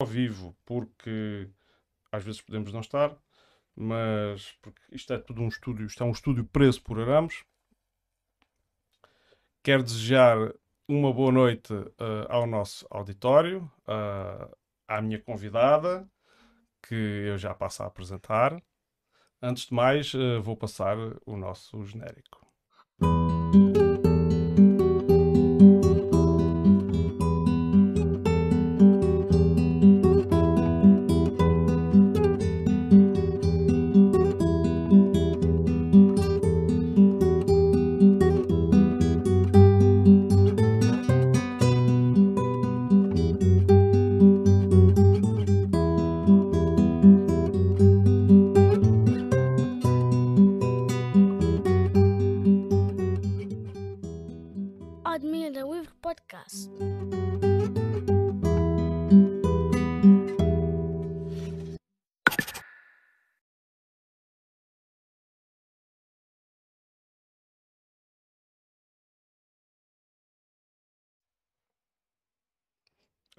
ao vivo porque às vezes podemos não estar, mas porque isto é tudo um estúdio, isto é um estúdio preso por arames. Quero desejar uma boa noite uh, ao nosso auditório, uh, à minha convidada, que eu já passo a apresentar. Antes de mais, uh, vou passar o nosso genérico.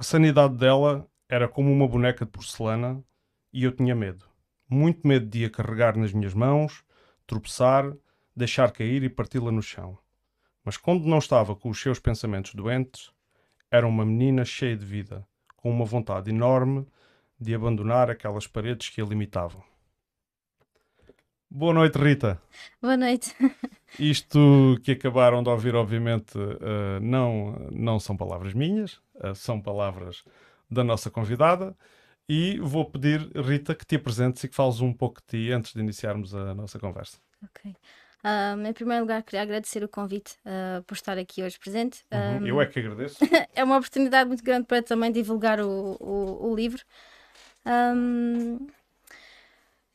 Sanidade dela era como uma boneca de porcelana e eu tinha medo. Muito medo de a carregar nas minhas mãos, tropeçar, deixar cair e parti-la no chão. Mas quando não estava com os seus pensamentos doentes, era uma menina cheia de vida, com uma vontade enorme de abandonar aquelas paredes que a limitavam. Boa noite, Rita. Boa noite. Isto que acabaram de ouvir, obviamente, uh, não, não são palavras minhas, uh, são palavras da nossa convidada. E vou pedir, Rita, que te apresentes e que fales um pouco de ti antes de iniciarmos a nossa conversa. Ok. Um, em primeiro lugar, queria agradecer o convite uh, por estar aqui hoje presente. Uhum, um, eu é que agradeço. é uma oportunidade muito grande para também divulgar o, o, o livro. Um,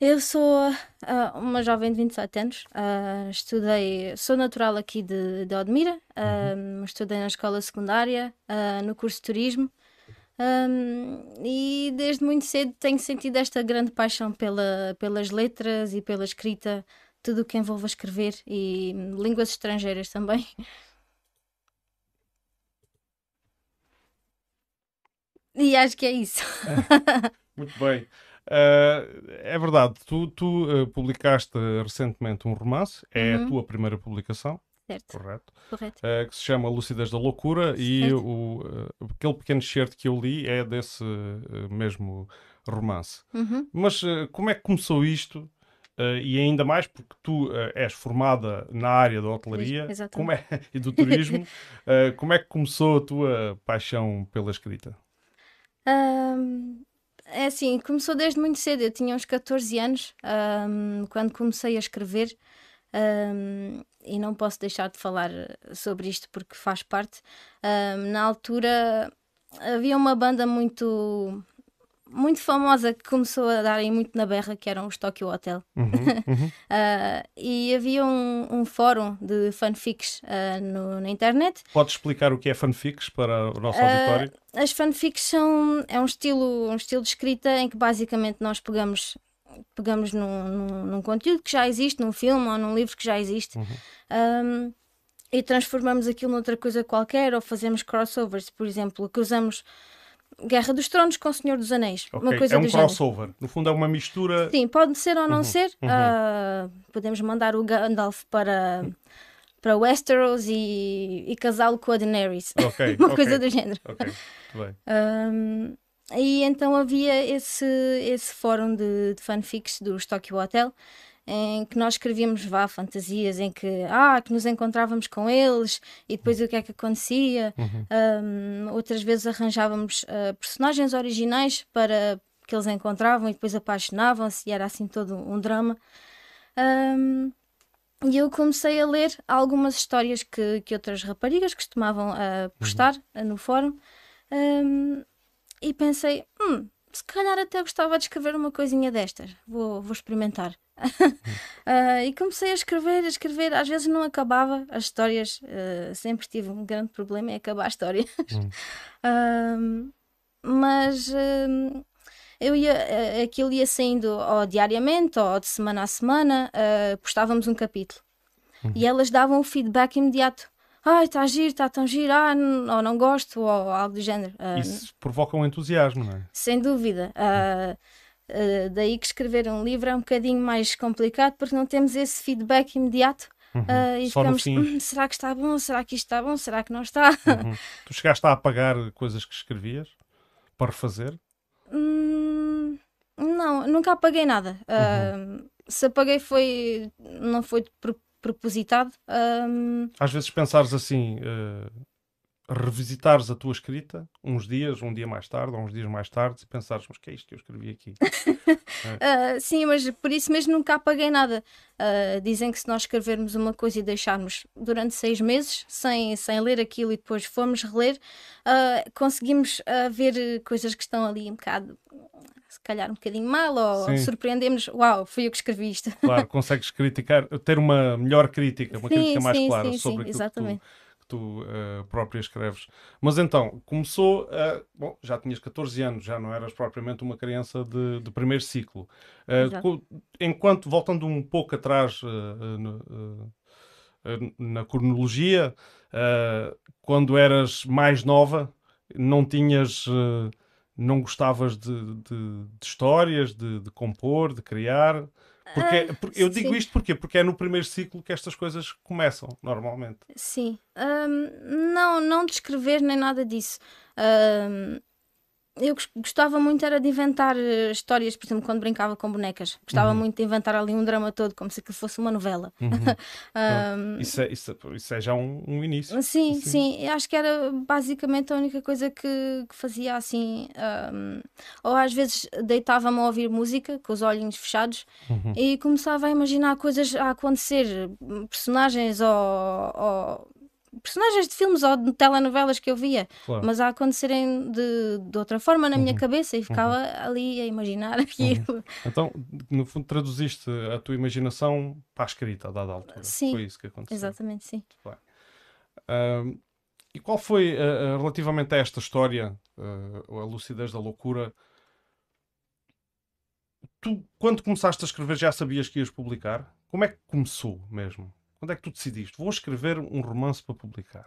eu sou uh, uma jovem de 27 anos, uh, estudei, sou natural aqui de, de Odmira, uhum. estudei na escola secundária, uh, no curso de turismo um, e desde muito cedo tenho sentido esta grande paixão pela, pelas letras e pela escrita, tudo o que envolve escrever e línguas estrangeiras também. E acho que é isso. muito bem. Uh, é verdade, tu, tu uh, publicaste recentemente um romance, é uhum. a tua primeira publicação. Certo. Correto. Correto. Uh, que se chama Lucidez da Loucura certo. e o, aquele pequeno excerto que eu li é desse mesmo romance. Uhum. Mas como é que começou isto? e ainda mais porque tu és formada na área da hotelaria como é, e do turismo, como é que começou a tua paixão pela escrita? Um é assim, começou desde muito cedo. Eu tinha uns 14 anos um, quando comecei a escrever. Um, e não posso deixar de falar sobre isto porque faz parte. Um, na altura havia uma banda muito muito famosa que começou a darem muito na berra, que eram os Tokyo Hotel. Uhum, uhum. uh, e havia um, um, fórum de fanfics uh, no, na internet. Podes explicar o que é fanfics para o nosso uh, auditório? As fanfics são é um estilo, um estilo de escrita em que basicamente nós pegamos pegamos num, num, num conteúdo que já existe, num filme ou num livro que já existe. Uhum. Um, e transformamos aquilo noutra coisa qualquer ou fazemos crossovers, por exemplo, cruzamos Guerra dos Tronos com o Senhor dos Anéis. Okay. Uma coisa é um do crossover. Género. No fundo, é uma mistura. Sim, pode ser ou não uhum. ser. Uhum. Uh, podemos mandar o Gandalf para, para Westeros e, e casá-lo com a Daenerys. Okay. uma okay. coisa do género. Ok, bem. Um, e então havia esse, esse fórum de, de fanfics dos Tokyo Hotel em que nós escrevíamos vá fantasias em que ah que nos encontrávamos com eles e depois o que é que acontecia uhum. um, outras vezes arranjávamos uh, personagens originais para que eles encontravam e depois apaixonavam-se e era assim todo um drama um, e eu comecei a ler algumas histórias que, que outras raparigas costumavam uh, postar uhum. no fórum um, e pensei, hum, se calhar até gostava de escrever uma coisinha destas, vou, vou experimentar uh, e comecei a escrever, a escrever. Às vezes não acabava as histórias, uh, sempre tive um grande problema em acabar histórias. Hum. uh, mas eu ia, aquilo ia saindo ou diariamente ou de semana a semana, postávamos um capítulo. Uhum. E elas davam o feedback imediato. Ai, está giro, está tão giro, ah, ou não gosto, ou algo do género. Uh, Isso provoca um entusiasmo, não é? Sem dúvida. Uh, uh, daí que escrever um livro é um bocadinho mais complicado porque não temos esse feedback imediato. Uhum. Uh, e Só ficamos, hum, será que está bom? Será que isto está bom? Será que não está? Uhum. Tu chegaste a apagar coisas que escrevias para refazer? Hum, não, nunca apaguei nada. Uhum. Uh, se apaguei foi não foi propositado. Um... Às vezes pensares assim, uh, revisitares a tua escrita uns dias, um dia mais tarde, ou uns dias mais tarde, e pensares, mas que é isto que eu escrevi aqui? é. uh, sim, mas por isso mesmo nunca apaguei nada. Uh, dizem que se nós escrevermos uma coisa e deixarmos durante seis meses sem, sem ler aquilo e depois formos reler, uh, conseguimos ver coisas que estão ali um bocado se calhar um bocadinho mal ou surpreendemos, uau, fui eu que escrevi isto. Claro, consegues criticar, ter uma melhor crítica, uma sim, crítica mais sim, clara sim, sobre aquilo exatamente. que tu que tu uh, própria escreves. Mas então, começou a. Bom, já tinhas 14 anos, já não eras propriamente uma criança de, de primeiro ciclo. Uh, enquanto, voltando um pouco atrás uh, na cronologia, quando eras mais nova, não tinhas. não gostavas de, de, de histórias, de compor, de criar? Porque, uh, porque eu digo sim. isto porquê? porque é no primeiro ciclo que estas coisas começam, normalmente. Sim. Um, não, não descrever nem nada disso. Um, eu gostava muito era de inventar eh, histórias, por exemplo, quando brincava com bonecas. Gostava uhum. muito de inventar ali um drama todo, como se aquilo fosse uma novela. Uhum. um, isso, é, isso, isso, é, já um, um início. Sim, assim. sim. Acho que era basicamente a única coisa que, que fazia assim. Um, ou às vezes deitava-me a ouvir música, com os olhinhos fechados, uhum. e começava a imaginar coisas a acontecer, personagens ou, ou personagens de filmes ou de telenovelas que eu via, claro. mas a acontecerem de, de outra forma na minha uhum. cabeça e ficava uhum. ali a imaginar aquilo. Uhum. Então, no fundo, traduziste a tua imaginação para a escrita a dada altura. Sim. Foi isso que aconteceu. Exatamente, sim. Uh, e qual foi, uh, relativamente a esta história, uh, a lucidez da loucura, tu, quando começaste a escrever, já sabias que ias publicar? Como é que começou mesmo? Quando é que tu decidiste? Vou escrever um romance para publicar.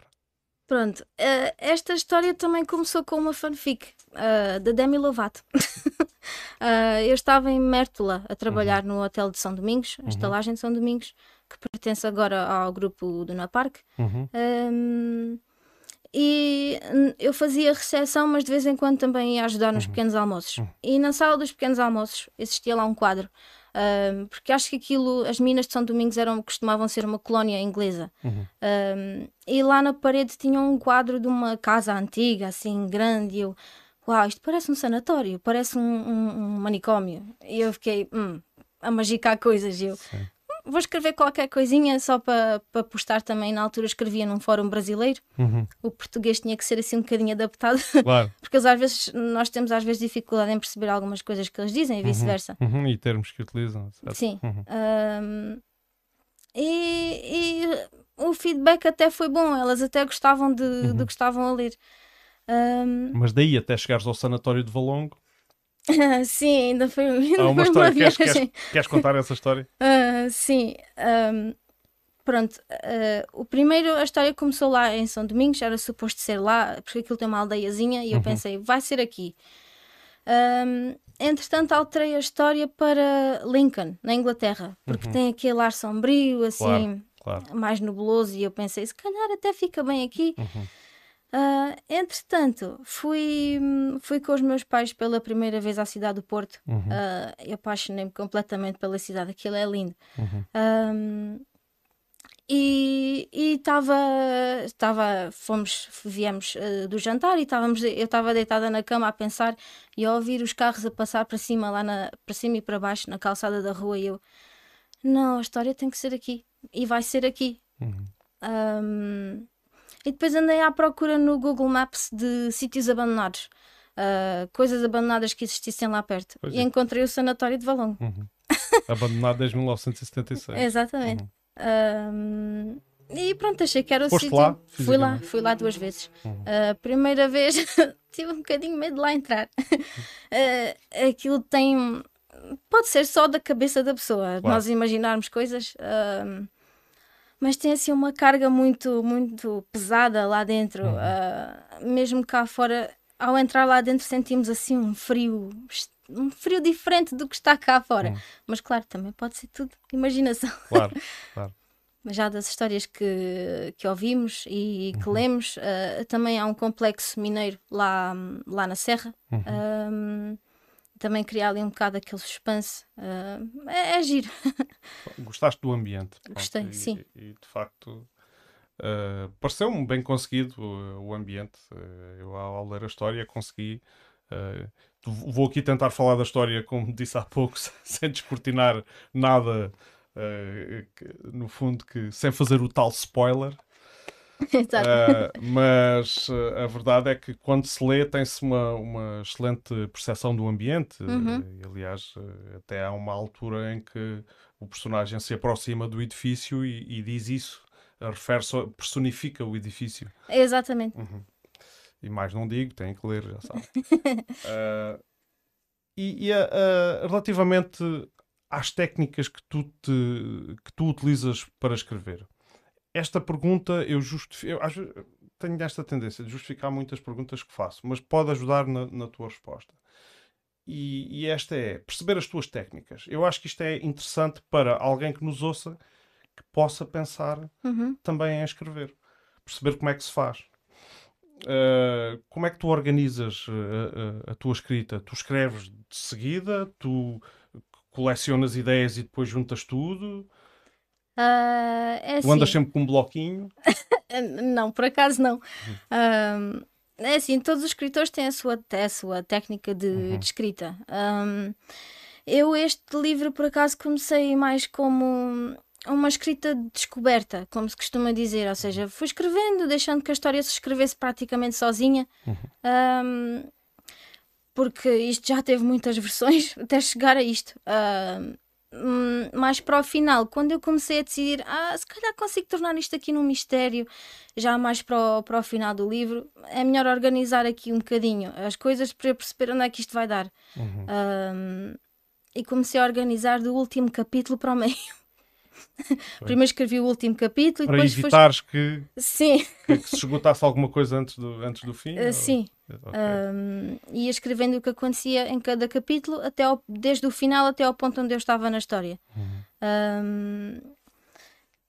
Pronto, uh, esta história também começou com uma fanfic uh, da Demi Lovato. uh, eu estava em Mértola a trabalhar uhum. no Hotel de São Domingos, a uhum. estalagem de São Domingos, que pertence agora ao grupo do Napark. Uhum. Um, e eu fazia recepção, mas de vez em quando também ia ajudar nos uhum. pequenos almoços. Uhum. E na sala dos pequenos almoços existia lá um quadro um, porque acho que aquilo, as minas de São Domingos eram, costumavam ser uma colónia inglesa. Uhum. Um, e lá na parede tinha um quadro de uma casa antiga, assim, grande. E eu, uau, isto parece um sanatório, parece um, um, um manicômio. E eu fiquei, hum, a magicar coisas. Eu, Sim vou escrever qualquer coisinha só para pa postar também. Na altura escrevia num fórum brasileiro. Uhum. O português tinha que ser assim um bocadinho adaptado. Claro. Porque às vezes nós temos às vezes dificuldade em perceber algumas coisas que eles dizem e uhum. vice-versa. Uhum. E termos que utilizam. Certo? Sim. Um, uhum. e, e, o feedback até foi bom. Elas até gostavam de, de uhum. que estavam a ler. Um... Mas daí até chegares ao sanatório de Valongo sim, ainda foi, ainda ah, uma foi história. Uma queres, queres, queres, contar essa história? Uh, sim. Um, pronto, uh, o primeiro, a história começou lá em São Domingos, era suposto ser lá, porque aquilo tem uma aldeiazinha, e eu uhum. pensei, vai ser aqui. Um, entretanto, alterei a história para Lincoln, na Inglaterra, porque uhum. tem aquele ar sombrio, assim, claro, claro. mais nebuloso, e eu pensei, se calhar até fica bem aqui. Uhum. Uh, entretanto, fui, fui com os meus pais pela primeira vez à cidade do Porto. Uhum. Uh, eu apaixonei-me completamente pela cidade, aquilo é lindo. Uhum. Um, e estava, estava, fomos, viemos uh, do jantar e estávamos, eu estava deitada na cama a pensar e a ouvir os carros a passar para cima, lá na, para cima e para baixo, na calçada da rua. E eu, não, a história tem que ser aqui e vai ser aqui. Uhum. Um, e depois andei à procura no Google Maps de sítios abandonados, uh, coisas abandonadas que existissem lá perto. Pois e é. encontrei o Sanatório de Valongo. Uhum. Abandonado desde 1976. Exatamente. Uhum. e pronto, achei que era o Foste sítio. Lá, fui lá, fui lá duas vezes. Uhum. A primeira vez tive um bocadinho medo de lá entrar. uh, aquilo tem. Pode ser só da cabeça da pessoa, claro. nós imaginarmos coisas. Uh, mas tem assim uma carga muito, muito pesada lá dentro. Uhum. Uh, mesmo cá fora, ao entrar lá dentro, sentimos assim um frio, um frio diferente do que está cá fora. Uhum. Mas claro, também pode ser tudo imaginação. Claro, claro. Mas já das histórias que, que ouvimos e que uhum. lemos, uh, também há um complexo mineiro lá, lá na Serra. Uhum também criar ali um bocado aquele suspense. Uh, é, é giro. Gostaste do ambiente? Gostei, e, sim. E, de facto uh, pareceu-me bem conseguido o, o ambiente. Uh, eu, ao, ao, ler a história, consegui. vou aqui tentar falar da história, como disse há pouco, sem descortinar nada. no fundo, que sem fazer o tal spoiler, Exato. Uh, mas uh, a verdade é que quando se lê tem-se uma, uma excelente percepção do ambiente. Uhum. Uh, aliás, até há uma altura em que o personagem se aproxima do edifício e, e diz isso. refere personifica o edifício. Exatamente. Uhum. E mais não digo, tem que ler, já sabe. e, e relativamente às técnicas que tu, te, que tu utilizas para escrever esta pergunta eu justifico. Eu, tenho esta tendência de justificar muitas perguntas que faço, mas pode ajudar na, na tua resposta. E, e, esta é perceber as tuas técnicas. Eu acho que isto é interessante para alguém que nos ouça que possa pensar uhum. também em escrever. Perceber como é que se faz. Uh, como é que tu organizas a, uh, a, a, tua escrita? Tu escreves de seguida? Tu colecionas ideias e depois juntas tudo? Uh, é assim... Tu andas sempre com um bloquinho? não, por acaso não. Uh, é assim, todos os escritores têm a sua, a sua técnica de, uhum. de escrita. Um, eu este livro, por acaso, comecei mais como uma escrita de descoberta, como se costuma dizer, ou seja, fui escrevendo, deixando que a história se escrevesse praticamente sozinha. Uhum. Um, porque isto já teve muitas versões até chegar a isto. Uh, Hum, mais para o final, quando eu comecei a decidir, ah, se calhar consigo tornar isto aqui num mistério, já mais para o, para o final do livro, é melhor organizar aqui um bocadinho as coisas para eu perceber onde é que isto vai dar. Uhum. Um, e comecei a organizar do último capítulo para o meio. Primeiro escrevi o último capítulo para e depois. Para evitares que, sim. Que, que, se esgotasse alguma coisa antes do, antes do fim? Uh, sim. Okay. Um, ia escrevendo o que acontecia em cada capítulo, até ao, desde o final até ao ponto onde eu estava na história. Uhum. Um,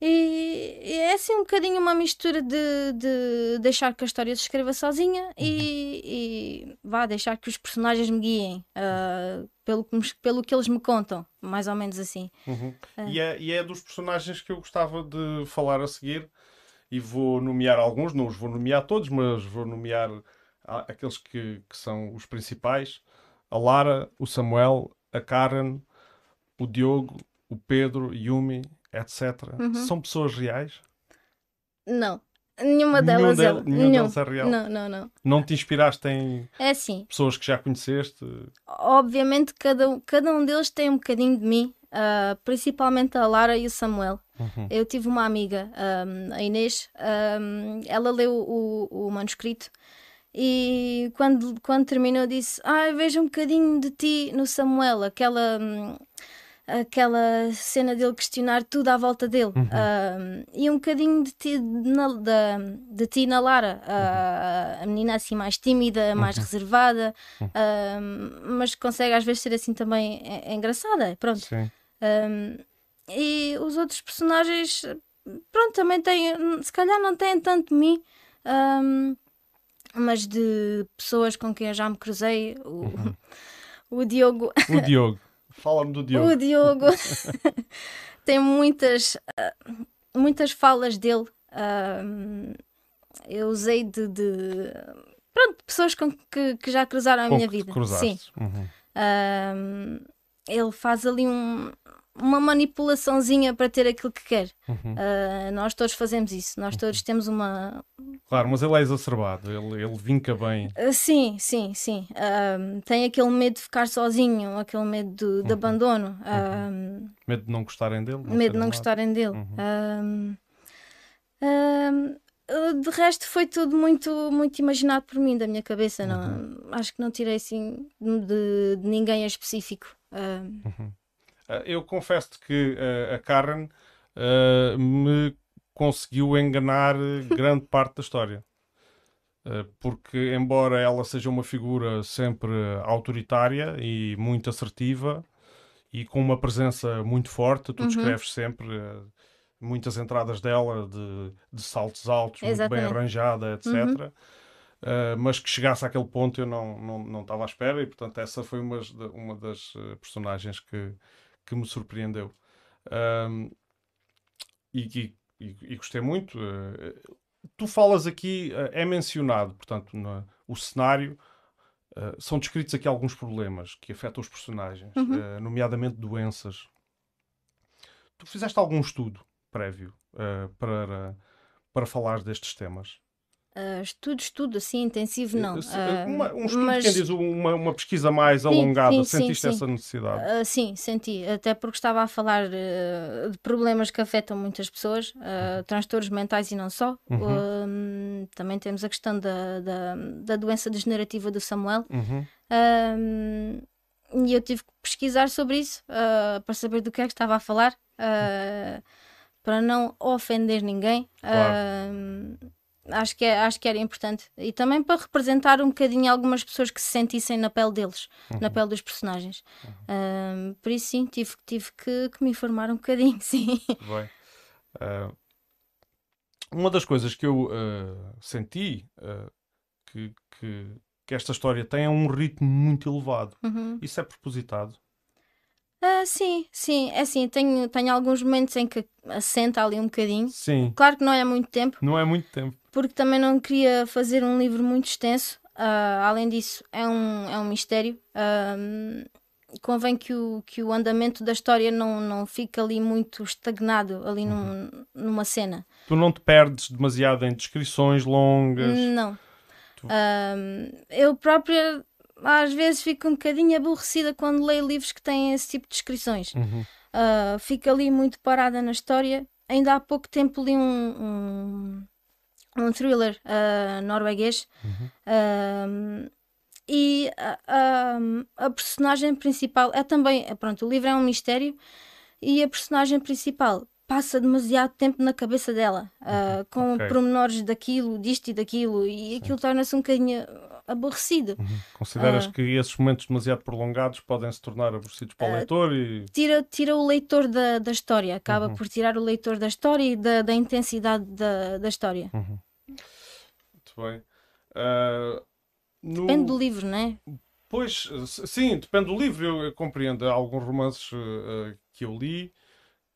e, e, é assim um bocadinho uma mistura de, de deixar que a história se escreva sozinha uhum. e, e, vá deixar que os personagens me guiem uh, pelo, pelo que eles me contam, mais ou menos assim. Uhum. Uh. E, é, e é dos personagens que eu gostava de falar a seguir e vou nomear alguns, não os vou nomear todos, mas vou nomear aqueles que, que são os principais: a Lara, o Samuel, a Karen, o Diogo, o Pedro, Yumi etc. Uhum. São pessoas reais? Não. Nenhuma delas é. Delas é real. Não, não, não. Não te inspiraste em é assim. pessoas que já conheceste? Obviamente, cada, cada um deles tem um bocadinho de mim, uh, principalmente a Lara e o Samuel. Uhum. Eu tive uma amiga, um, a Inês, um, ela leu o, o manuscrito e quando, quando terminou disse: Ah, vejo um bocadinho de ti no Samuel, aquela. Hum, aquela cena dele questionar tudo à volta dele uhum. uh, e um bocadinho de ti na, de, de ti na Lara uh, a menina assim mais tímida mais uhum. reservada uh, mas consegue às vezes ser assim também é, é engraçada pronto e os outros personagens pronto também têm se calhar não têm tanto de mim mas de pessoas com quem eu já me cruzei o, uhum. o Diogo o Diogo Fala-me do Diogo. O Diogo tem muitas, uh, muitas falas dele. Uh, eu usei de, de, pronto, pessoas com que, que já cruzaram a com minha vida. Sim. Uhum. Uh, ele faz ali um, uma manipulaçãozinha para ter aquilo que quer. Uhum. Uh, nós todos fazemos isso, nós todos temos uma. Claro, mas ele é exacerbado, ele, ele vinca bem. Uh, sim, sim, sim. Uh, tem aquele medo de ficar sozinho, aquele medo de, de uhum. abandono. Uhum. medo de não gostarem dele. Não medo de não gostarem dele. Uhum. de resto foi tudo muito muito imaginado por mim da minha cabeça não uhum. acho que não tirei assim de, de ninguém específico uh, eu confesso que uh, a Karen uh, me conseguiu enganar grande parte da história. Porque, embora ela seja uma figura sempre autoritária e muito assertiva e com uma presença muito forte, tu uhum. descreves sempre muitas entradas dela de, de saltos altos, Exatamente. muito bem arranjada, etc. Uhum. Uh, mas que chegasse àquele ponto eu não, não, não estava à espera e portanto essa foi uma, uma das personagens que, que me surpreendeu. Uh, e, e, e, gostei muito uh, tu falas aqui é mencionado portanto no, o cenário são descritos aqui alguns problemas que afetam os personagens uhum. nomeadamente doenças. Tu fizeste algum estudo prévio para, para falar destes temas Uh, estudo, estudo assim intensivo, não. Uh, uma, um estudo, mas... quem diz, uma, uma pesquisa mais sim, alongada, sim, sentiste sim, essa necessidade? Uh, sim, senti, até porque estava a falar de problemas que afetam muitas pessoas, uhum. transtornos mentais e não só. Uhum. também temos a questão da, da, da doença degenerativa do Samuel. Uhum. e eu tive que pesquisar sobre isso para saber do que é que estava a falar, para não ofender ninguém. Claro acho que, é, acho que era importante. E também para representar um bocadinho algumas pessoas que se sentissem na pele deles, uhum. na pele dos personagens. Uhum. por isso, sim, tive, tive que, que, me informar um bocadinho, sim. Bem. Uh, uma das coisas que eu uh, senti uh, que, que, que, esta história tem é um ritmo muito elevado. Uhum. Isso é propositado? Uh, sim, sim, é assim, tenho, tenho alguns momentos em que assenta ali um bocadinho. Sim. Claro que não é muito tempo. Não é muito tempo. Porque também não queria fazer um livro muito extenso. Uh, além disso, é um, é um mistério. Uh, convém que o, que o andamento da história não, não fique ali muito estagnado ali num, uhum. numa cena. Tu não te perdes demasiado em descrições longas? Não. Tu... eu própria às vezes fico um bocadinho aborrecida quando leio livros que têm esse tipo de descrições. Uhum. Uh, fico ali muito parada na história. Ainda há pouco tempo li um, um, um thriller uh, norueguês. Uhum. Uh, e a, a, personagem principal é também. Pronto, o livro é um mistério e a personagem principal passa demasiado tempo na cabeça dela, uh, com okay. pormenores daquilo, disto e daquilo, e aquilo torna-se um bocadinho aborrecido. Uhum. Consideras uh, que esses momentos demasiado prolongados podem se tornar aborrecidos para o uh, leitor? E... Tira, tira o leitor da, da história, acaba uhum. por tirar o leitor da história e da, da intensidade da, da história. Uhum. Muito bem. No... Depende do livro, não é? Pois, sim, depende do livro. Eu, eu compreendo. Há alguns romances que eu li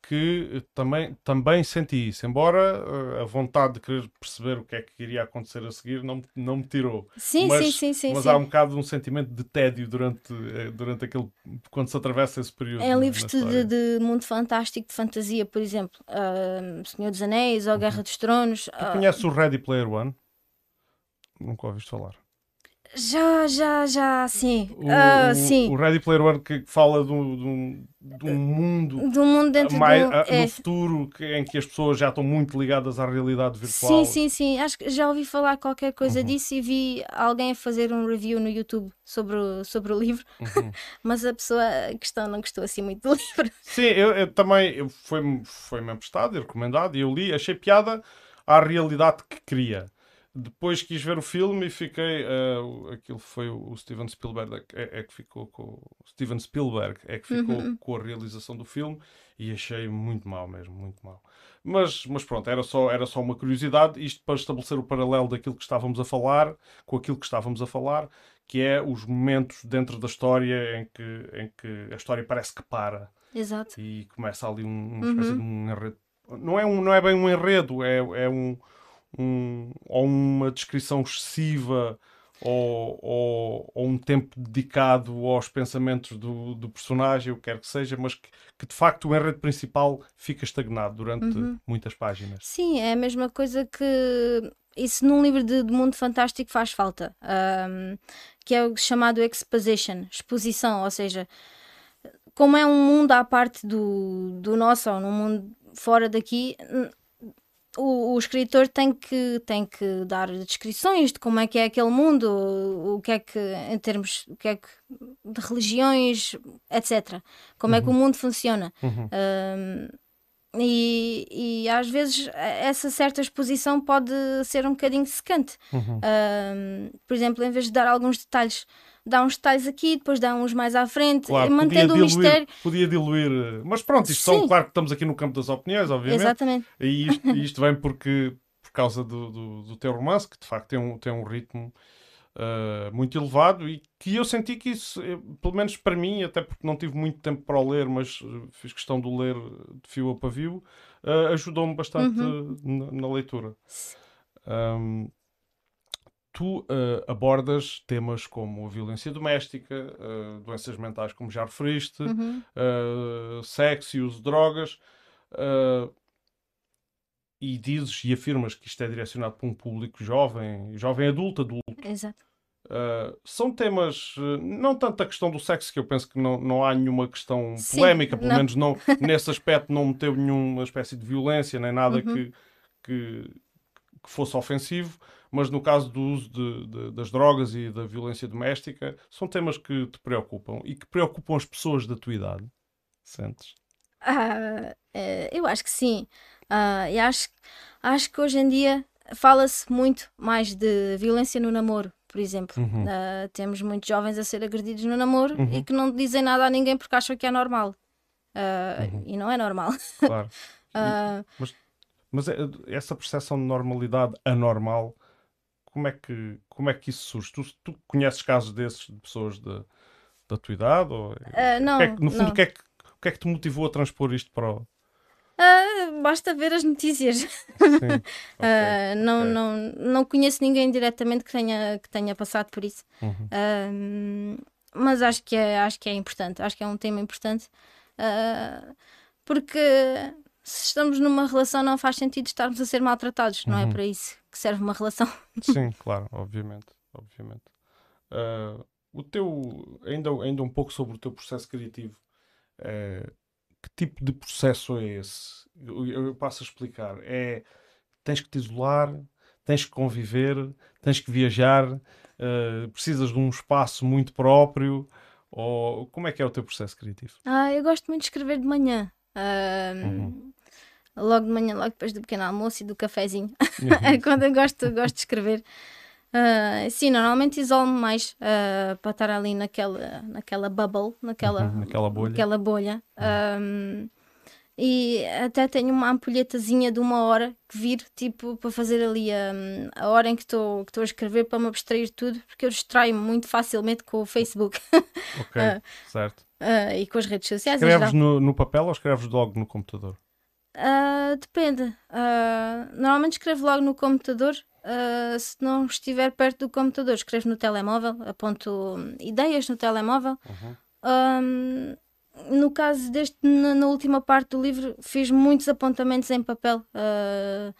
que também, também senti isso, embora uh, a vontade de querer perceber o que é que iria acontecer a seguir não, não me tirou. Sim, mas, sim, sim, sim. Mas sim. há um bocado um sentimento de tédio durante, uh, durante aquele. quando se atravessa esse período. Em livros de, de, mundo fantástico, de fantasia, por exemplo, uh, Senhor dos Anéis ou Guerra uhum. dos Tronos. Tu conheces o Ready Player One? Nunca ouviste falar. Já, já, já, sim. O, uh, sim. o Ready Player One que fala de um, de um mundo, de um mundo dentro mais, do, é. no futuro que, em que as pessoas já estão muito ligadas à realidade virtual. Sim, sim, sim. Acho que já ouvi falar qualquer coisa uhum. disso e vi alguém a fazer um review no YouTube sobre o, sobre o livro, uhum. mas a pessoa a questão não gostou assim muito do livro. Sim, eu, eu também foi-me foi emprestado e recomendado e eu li, achei piada à realidade que queria. Depois quis ver o filme e fiquei. Uh, aquilo foi o Steven Spielberg é, é, que ficou com. Steven Spielberg é que ficou uhum. com a realização do filme e achei muito mal mesmo, muito mal. Mas, mas pronto, era só, era só uma curiosidade, isto para estabelecer o paralelo daquilo que estávamos a falar, com aquilo que estávamos a falar, que é os momentos dentro da história em que, em que a história parece que para. Exato. E começa ali um, uma espécie uhum. de um enredo. Não é, um, não é bem um enredo, é, é um um, ou uma descrição excessiva ou, ou, ou, um tempo dedicado aos pensamentos do, do personagem, o que quer que seja, mas que, que, de facto o enredo principal fica estagnado durante uhum. muitas páginas. Sim, é a mesma coisa que isso num livro de, de mundo fantástico faz falta, um, que é o chamado exposition, exposição, ou seja, como é um mundo à parte do, do nosso, ou num mundo fora daqui, o, o, escritor tem que, tem que dar descrições de como é que é aquele mundo, o, o que é que, em termos o que é que, de religiões, etc. Como uhum. é que o uhum. mundo funciona. Uhum. Um, e, e às vezes essa certa exposição pode ser um bocadinho secante. Uhum. Uh, por exemplo, em vez de dar alguns detalhes, dá uns detalhes aqui, depois dá uns mais à frente, Claro, mantendo o mistério. podia diluir. eh, Mas pronto, isto Sim. são, claro que estamos aqui no campo das opiniões, obviamente. Exatamente. E isto, isto vem porque, por causa do, do, do teu romance, que de facto tem um, tem um ritmo ah, muito elevado e que eu senti que isso, eh, pelo menos para mim, até porque não tive muito tempo para o ler, mas fiz questão de o ler de fio a pavio, ah, ajudou-me bastante Uhum. na, na leitura. Ahm, tu ah, abordas temas como a violência doméstica, ah, doenças mentais, como já referiste, Uhum. uh, sexo e uso de drogas, uh, e dizes e afirmas que isto é direcionado para um público jovem, jovem adulto, adulto. Exato. Uh, são temas, uh, não tanto a questão do sexo, que eu penso que não, não há nenhuma questão Sim, polémica, pelo não. menos não, nesse aspecto não meteu nenhuma espécie de violência, nem nada Uhum. que, que, que fosse ofensivo, mas no caso do uso de- de- das drogas e da violência doméstica, são temas que te preocupam e que preocupam as pessoas da tua idade. Sentes? Ah, eh, eu acho que sim. Ah, e acho, acho que hoje em dia fala-se muito mais de violência no namoro, por exemplo. Uhum. Ah, temos muitos jovens a ser agredidos no namoro Uhum. e que não dizem nada a ninguém porque acham que é normal. Ah, Uhum. E não é normal. Claro. Ah, Mas é- essa percepção de normalidade anormal, como é que, como é que isso surge? Tu, tu conheces casos desses de pessoas de- da tua idade? Ou, ah, não, é que- no fundo, não. o que, é que, o que é que te motivou a transpor isto para o. Ah, basta ver as notícias. Sim. Ah, não, ok. não, não conheço ninguém diretamente que tenha, que tenha passado por isso. Uhum. Mas acho que, é, acho que é importante, acho que é um tema importante, porque se estamos numa relação não faz sentido estarmos a ser maltratados, não é Uhum. para isso que serve uma relação. Sim, claro, obviamente. obviamente. Ah, o teu, ainda, ainda um pouco sobre o teu processo criativo. eh, que tipo de processo é esse? Eu, eu passo a explicar. É tens que te isolar, tens que conviver, tens que viajar, eh, precisas de um espaço muito próprio. Ou como é que é o teu processo criativo? Ah, eu gosto muito de escrever de manhã. Uhum. Logo de manhã, logo depois do pequeno almoço e do cafezinho. Uhum. é quando eu gosto, gosto de escrever. Ah, sim, normalmente isolo-me mais ah, para estar ali naquela, naquela bubble, naquela, Uhum, naquela bolha. naquela bolha. Ahm, e até tenho uma ampulhetazinha de uma hora que viro, tipo, para fazer ali a, a hora em que estou que a escrever para me abstrair tudo, porque eu distraio-me muito facilmente com o Facebook Ok, Ah. certo. Ah, e com as redes sociais. geral. Escreves no, no papel ou escreves logo no computador? Ah, depende. Ah, normalmente escrevo logo no computador. Se não estiver perto do computador, escrevo no telemóvel, aponto ideias no telemóvel. Uhum. Ahm, no caso deste, na, na última parte do livro, fiz muitos apontamentos em papel. ah,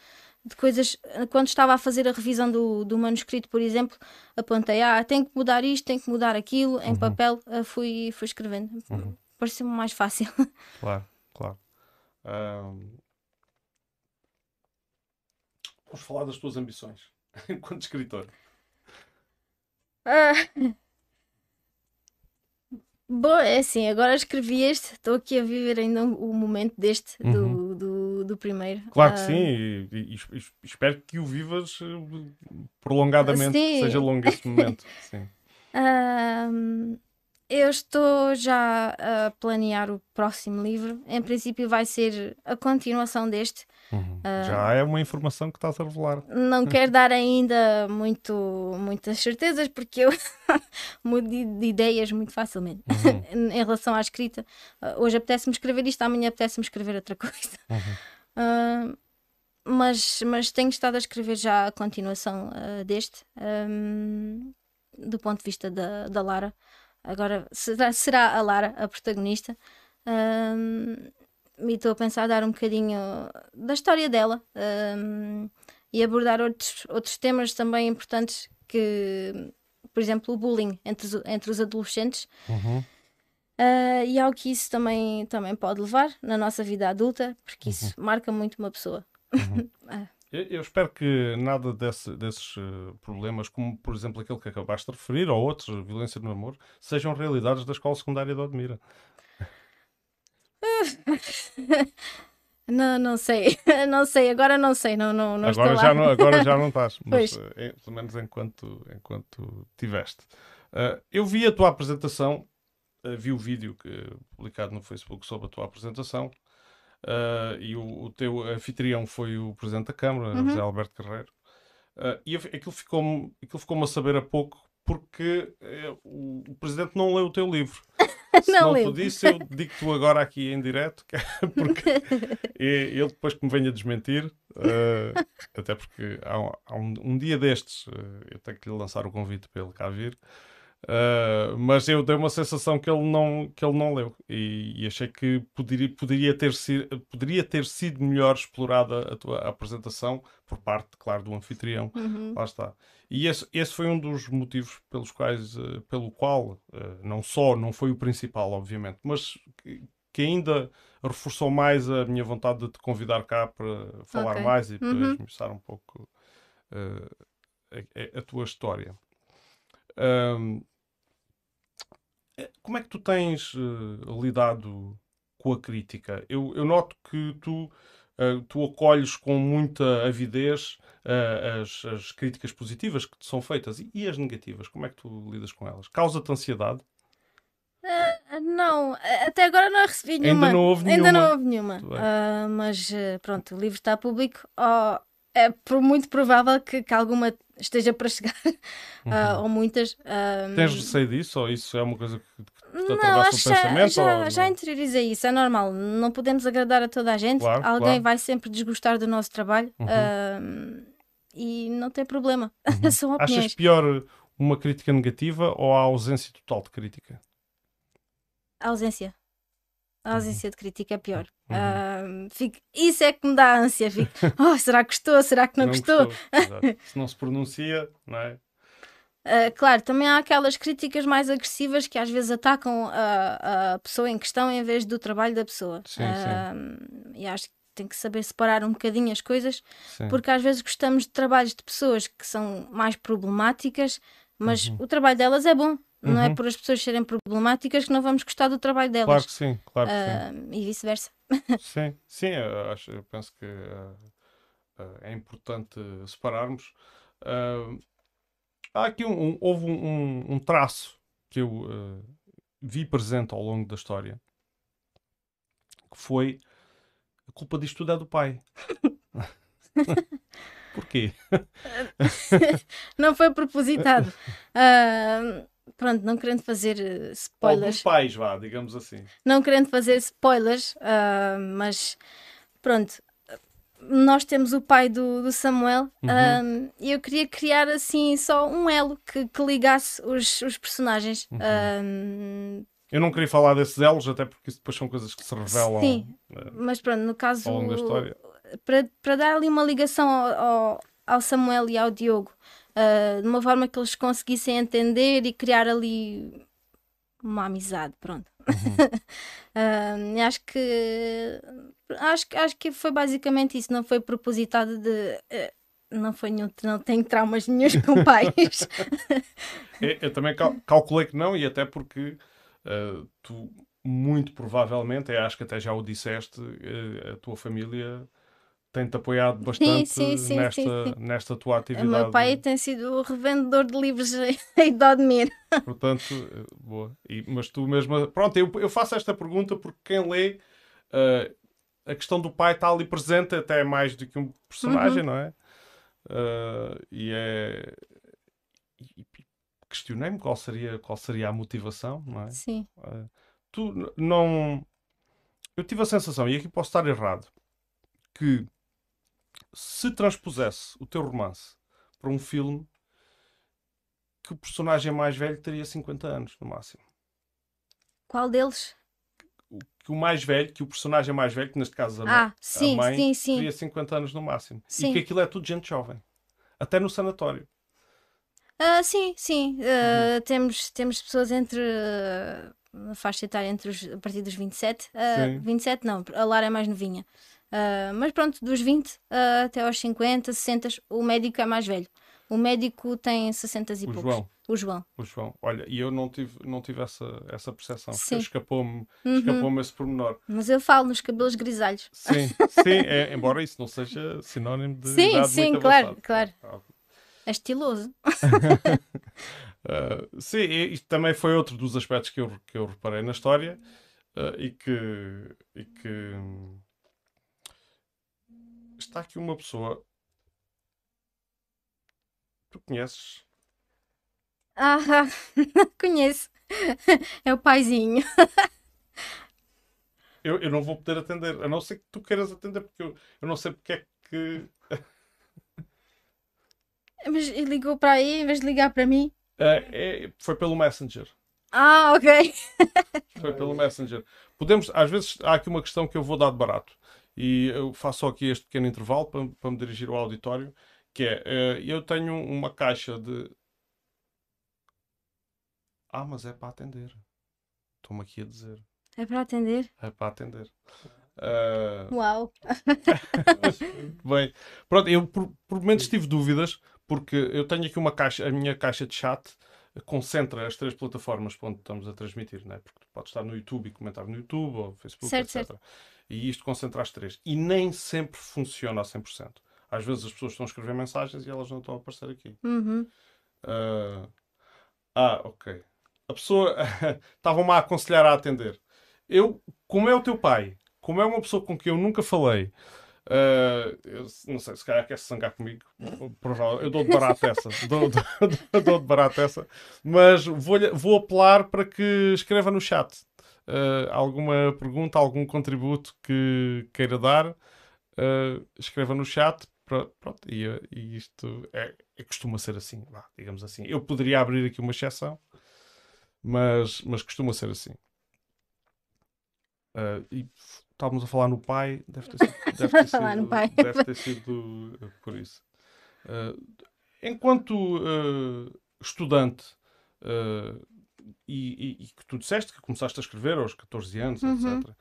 de coisas, quando estava a fazer a revisão do, do manuscrito, por exemplo, apontei, ah, tenho que mudar isto, tenho que mudar aquilo, em Uhum. papel, ah, fui, fui escrevendo. Uhum. Pareceu-me mais fácil. Claro, claro. Ahm, Vamos falar das tuas ambições enquanto escritor. Ah. Bom, é assim, agora escrevi este, estou aqui a viver ainda o momento deste, do, do, do primeiro. Claro que Ah, sim, e, e- e es- espero que o vivas eh, prolongadamente, Sim. seja longo esse momento. Sim. Eu estou já a planear o próximo livro. Em princípio, vai ser a continuação deste. Uhum. Já é uma informação que estás a revelar. Não quero dar ainda muito, muitas certezas, porque eu mudo de, de ideias muito facilmente Uhum. em relação à escrita. Ah, Hoje apetece-me escrever isto, amanhã apetece-me escrever outra coisa. Uhum. Ah, mas, mas tenho estado a escrever já a continuação ah, deste, ahm, do ponto de vista da, da Lara. Agora será, será a Lara a protagonista. Ahm, e estou a pensar dar um bocadinho da história dela ahm, e abordar outros, outros temas também importantes que, por exemplo, o bullying entre os, entre os adolescentes. Uhum. Ah, e ao que isso também, também pode levar na nossa vida adulta, porque isso marca muito uma pessoa. Eu, eu espero que nada desse- desses eh, problemas, como por exemplo aquele que acabaste de referir, ou outros, violência no amor, sejam realidades da escola secundária de Odmira. Não, não sei, não sei, agora não sei, não, não, não agora, estou já lá. não, agora já não estás, mas Pois. eh, pelo menos enquanto, enquanto tiveste. Eu vi a tua apresentação, vi o vídeo que, publicado no Facebook sobre a tua apresentação, eh, e o, o teu anfitrião foi o Presidente da Câmara, Uhum. José Alberto Carreiro, Eh, e aquilo ficou-me aquilo ficou-me a saber a pouco porque eh, o, o Presidente não leu o teu livro. Se Não não, tu disse, eu digo-te aqui aqui em direto, é porque ele depois que me venha desmentir, eh, até porque há, um- há um, um dia destes, eh, eu tenho que lhe lançar o convite para ele cá vir, eh, mas eu dei uma sensação que ele não, que ele não leu e, e achei que poderia, poderia, ter sido, poderia ter sido melhor explorada a tua apresentação por parte, claro, do anfitrião. Uhum. Lá está. E esse, esse foi um dos motivos pelos quais, eh, pelo qual, eh, não só, não foi o principal, obviamente, mas que, que ainda reforçou mais a minha vontade de te convidar cá para falar Ok. mais e para Uhum. esmiuçar um pouco a, a- tua história. Eh, como é que tu tens eh, lidado com a crítica? Eu, eu noto que tu, eh, tu acolhes com muita avidez eh, as, as críticas positivas que te são feitas e, e as negativas. Como é que tu lidas com elas? Causa-te ansiedade? Ah, Não, até agora não recebi Ainda nenhuma. não houve Ainda nenhuma. não houve nenhuma. Ah, mas eh, pronto, o livro está público. Oh, é por muito provável que, que alguma esteja para chegar, ah, ou muitas. Ah, Uhum. Tens receio disso ou isso é uma coisa que, que te Não, atravessa acho o pensamento? já, ou já interiorizei isso, é normal. Não podemos agradar a toda a gente. Claro, Alguém claro. vai sempre desgostar do nosso trabalho Uhum. ah, e não tem problema. São Achas opiniões. pior uma crítica negativa ou a ausência total de crítica? A ausência. A ausência de crítica é pior. Uhum. Fico- isso é que me dá ânsia. Fico, oh, será que gostou? Será que não, gostou? Exato. Se não se pronuncia, não é? Ah, claro, também há aquelas críticas mais agressivas que às vezes atacam a, a pessoa em questão em vez do trabalho da pessoa. Sim, Ah, E acho que tem que saber separar um bocadinho as coisas, Sim. porque às vezes gostamos de trabalhos de pessoas que são mais problemáticas, mas Uhum. o trabalho delas é bom. Não é Uhum. por as pessoas serem problemáticas que não vamos gostar do trabalho Claro delas. que sim, claro que sim. Ah, e vice-versa. Sim, sim, eu, acho, eu penso que eh, eh, é importante separarmos. Há aqui um, um- houve um, um- traço que eu vi presente ao longo da história, que foi a culpa disto tudo é do pai. Porquê? Não foi propositado. Ah, pronto, não querendo fazer eh, spoilers. pais, vá, digamos assim. não querendo fazer spoilers, ah, mas pronto, nós temos o pai do, do Samuel Uhum. ah, e eu queria criar assim só um elo que, que ligasse os, os personagens. Uhum. Ah, Eu não queria falar desses elos, até porque isso depois são coisas que se revelam Sim. eh, mas pronto, no caso, ao longo da história. para, para dar ali uma ligação ao, ao, ao Samuel e ao Diogo, ah, de uma forma que eles conseguissem entender e criar ali uma amizade, pronto. Ah, acho que acho, que- acho que foi basicamente isso, não foi propositado de eh, não foi nenhum, não tenho traumas nenhums com pais. Eu, eu também cal- calculei que não, e até porque eh, tu, muito provavelmente, eu acho que até já o disseste, eh, a tua família tem-te apoiado bastante sim, sim, nesta, sim, sim. nesta tua o atividade. meu pai tem sido o revendedor de livros em Dodmir. Portanto, eh, boa. E- mas tu mesmo. Pronto, eu, eu faço esta pergunta porque quem lê. eh, a questão do pai está ali presente até mais do que um personagem, Uhum. não é? Eh, e é. Questionei-me qual seria, qual seria a motivação, não é? Sim. Eh, tu não. Eu tive a sensação, e aqui posso estar errado, que se transpusesse o teu romance para um filme, que o personagem mais velho teria 50 anos, no máximo. Qual deles? O- Que o mais velho, que o personagem mais velho, que neste caso a, mãe- Ah, sim, a mãe, sim, sim. teria 50 anos no máximo. Sim. E que aquilo é tudo gente jovem. Até no sanatório. Ah, sim, sim. Ah, Uhum. temos, temos pessoas entre na faixa etária entre os, a partir dos 27. ah, Sim. 27 não, a Lara é mais novinha. Ah, mas pronto, dos 20 ah, até aos 50, 60, o médico é mais velho. O médico tem 60 e O poucos. João. O João. O João. Olha, e eu não tive, não tive essa, essa percepção. Escapou-me Uhum. escapou esse pormenor. Mas eu falo nos cabelos grisalhos. Sim, sim, é, embora isso não seja sinónimo de Sim, sim, claro, claro. Ah, É estiloso. ah, sim, isto também foi outro dos aspectos que eu, que eu reparei na história ah, e que, e que está aqui uma pessoa tu conheces Ah, conheço. É o paizinho. eu, eu não vou poder atender, a não ser que tu queiras atender, porque eu, eu não sei porque é que Mas ligou para aí em vez de ligar para mim. ah, é- foi pelo Messenger. Ah, ok. Foi pelo Messenger. Podemos, às vezes, há aqui uma questão que eu vou dar de barato. E eu faço só aqui este pequeno intervalo para, para me dirigir ao auditório, que é, eh, eu tenho uma caixa de... Ah, mas é para atender. Estou-me aqui a dizer. É para atender? É para atender. Ah, Uau. Bem, pronto, eu por, por momentos tive dúvidas, porque eu tenho aqui uma caixa, a minha caixa de chat concentra as três plataformas para onde estamos a transmitir, né? porque tu podes estar no YouTube e comentar no YouTube ou Facebook, Certo, etc. certo. E isto concentra as três. E nem sempre funciona a 100%. Às vezes as pessoas estão a escrever mensagens e elas não estão a aparecer aqui. Uhum. Ah, ah, ok. A pessoa estava-me a aconselhar a atender. Eu, como é o teu pai, como é uma pessoa com quem eu nunca falei, ah, eu não sei, se calhar quer se zangar comigo, eu dou de barato essa, dou, dou, dou de barato essa, mas vou, vou apelar para que escreva no chat ah, alguma pergunta, algum contributo que queira dar, ah, escreva no chat. Pro- Pronto, e, e isto é, é- costuma ser assim, digamos assim. Eu poderia abrir aqui uma exceção, mas, mas costuma ser assim. Ah, e estávamos a falar no pai, deve ter sido, deve ter sido- pai. deve ter sido, eh, por isso. Ah, enquanto ah, estudante, ah, e, e- e que tu disseste que começaste a escrever aos 14 anos, Uhum. etc.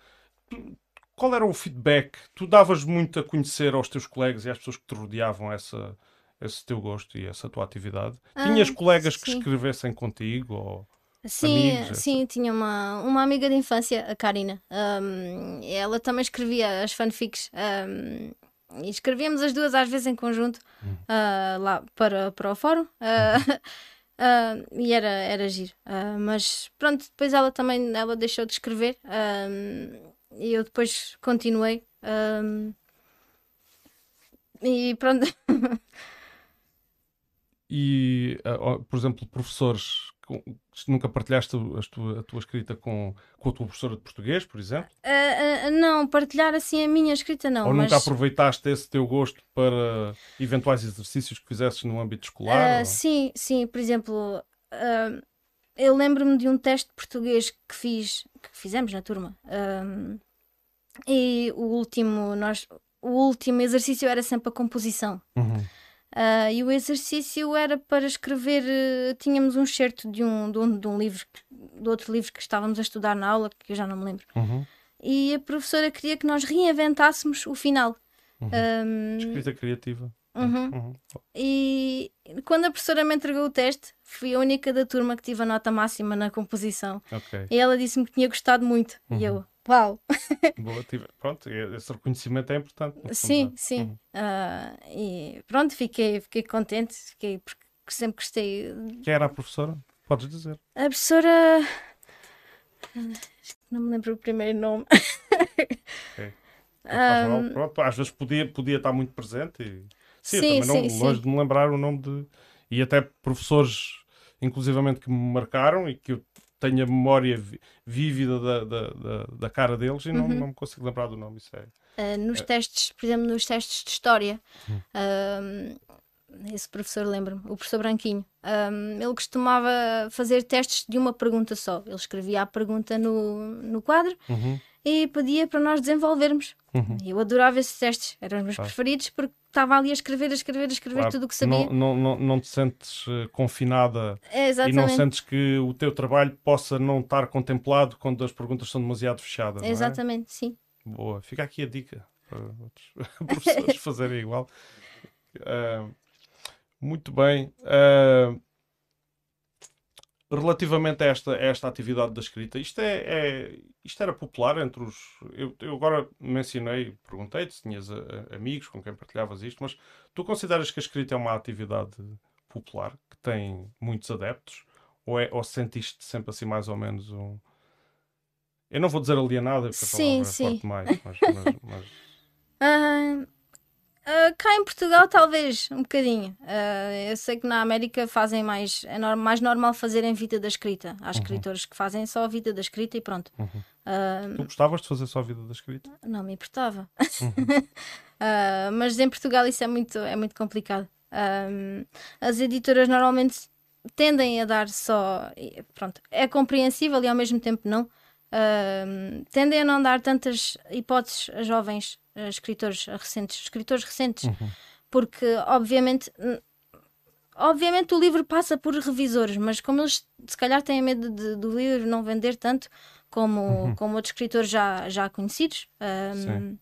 Tu- qual era o feedback? Tu davas muito a conhecer aos teus colegas e às pessoas que te rodeavam essa, esse teu gosto e essa tua atividade? Ah, Tinhas colegas que sim. escrevessem contigo? Ou... Sim, Amigos, sim, tinha uma, uma amiga de infância, a Karina. Ahm, ela também escrevia as fanfics. ahm, e escrevíamos as duas às vezes em conjunto ah, lá para, para o fórum. ah, ah, e era, era giro. Ah, mas pronto, depois ela também ela deixou de escrever. ahm, e eu depois continuei. e pronto. E, ah, por exemplo, professores, nunca partilhaste a tua, a tua escrita com, com a tua professora de português, por exemplo? Ah, ah, não, partilhar assim a minha escrita não. ou mas... nunca aproveitaste esse teu gosto para eventuais exercícios que fizesses no âmbito escolar? Ah, ou- sim, sim, por exemplo, eu lembro-me de um teste de português que fiz, que fizemos na turma. e o último, nós, o último exercício era sempre a composição. Uhum. Ah, e o exercício era para escrever. eh, tínhamos um excerto de um, de um, de um livro, de outro livro que estávamos a estudar na aula, que eu já não me lembro. Uhum. E a professora queria que nós reinventássemos o final. Uhum. Escrita criativa. uhum. Uhum. E quando a professora me entregou o teste, fui a única da turma que tive a nota máxima na composição. Ok. E ela disse-me que tinha gostado muito. E eu, uau! Boa, tive- Pronto, esse reconhecimento é importante. no fundo, Sim, é. sim. Uhum. Ah, e pronto, fiquei, fiquei contente, fiquei, porque sempre gostei. Quem era a professora? Podes dizer. A professora. Não me lembro o primeiro nome. Não. Ahm, Pronto, às vezes podia, podia estar muito presente. E... Sim, Sim, eu também não, sim, longe sim. de me lembrar o nome de. E até professores, inclusivamente, que me marcaram e que eu tenho a memória vi- vívida da, da, da, da cara deles e não, Uhum. não me consigo lembrar do nome. Isso é. ah, nos testes, por exemplo, nos testes de história, Hum. ahm, esse professor lembra-me, o professor Branquinho, ahm, ele costumava fazer testes de uma pergunta só. Ele escrevia a pergunta no, no quadro Uhum, e pedia para nós desenvolvermos. Uhum. Eu adorava esses testes, eram os meus Claro. preferidos porque estava ali a escrever, a escrever, a escrever Claro, tudo o que sabia. Não, não, não, não te sentes eh, confinada É, e não sentes que o teu trabalho possa não estar contemplado quando as perguntas são demasiado fechadas. é? Exatamente, sim. Boa, fica aqui a dica para outros professores fazerem igual. Ah, Muito bem. Uh, relativamente a esta, a esta atividade da escrita, isto, é, é, isto era popular entre os. Eu, eu agora mencionei, perguntei-te se tinhas a, a, amigos com quem partilhavas isto, mas tu consideras que a escrita é uma atividade popular que tem muitos adeptos? Ou, é, ou sentiste sempre assim mais ou menos um. Eu não vou dizer alienada, porque sim, a palavra sim. é forte mais, mas. mas, mas... Uh, Uh, cá em Portugal, talvez, um bocadinho. Uh, eu sei que na América fazem mais. É mais normal fazerem vida da escrita. Há uhum. escritores que fazem só a vida da escrita e pronto. Uhum. Uh, tu gostavas de fazer só a vida da escrita? Não me importava. Uhum. mas em Portugal isso é muito, é muito complicado. as editoras normalmente tendem a dar só. Pronto, é compreensível e ao mesmo tempo não. tendem a não dar tantas hipóteses a jovens escritores recentes, escritores recentes, uhum. porque obviamente obviamente o livro passa por revisores, mas como eles se calhar têm medo de, do livro não vender tanto como, uhum. como outros escritores já, já conhecidos, um,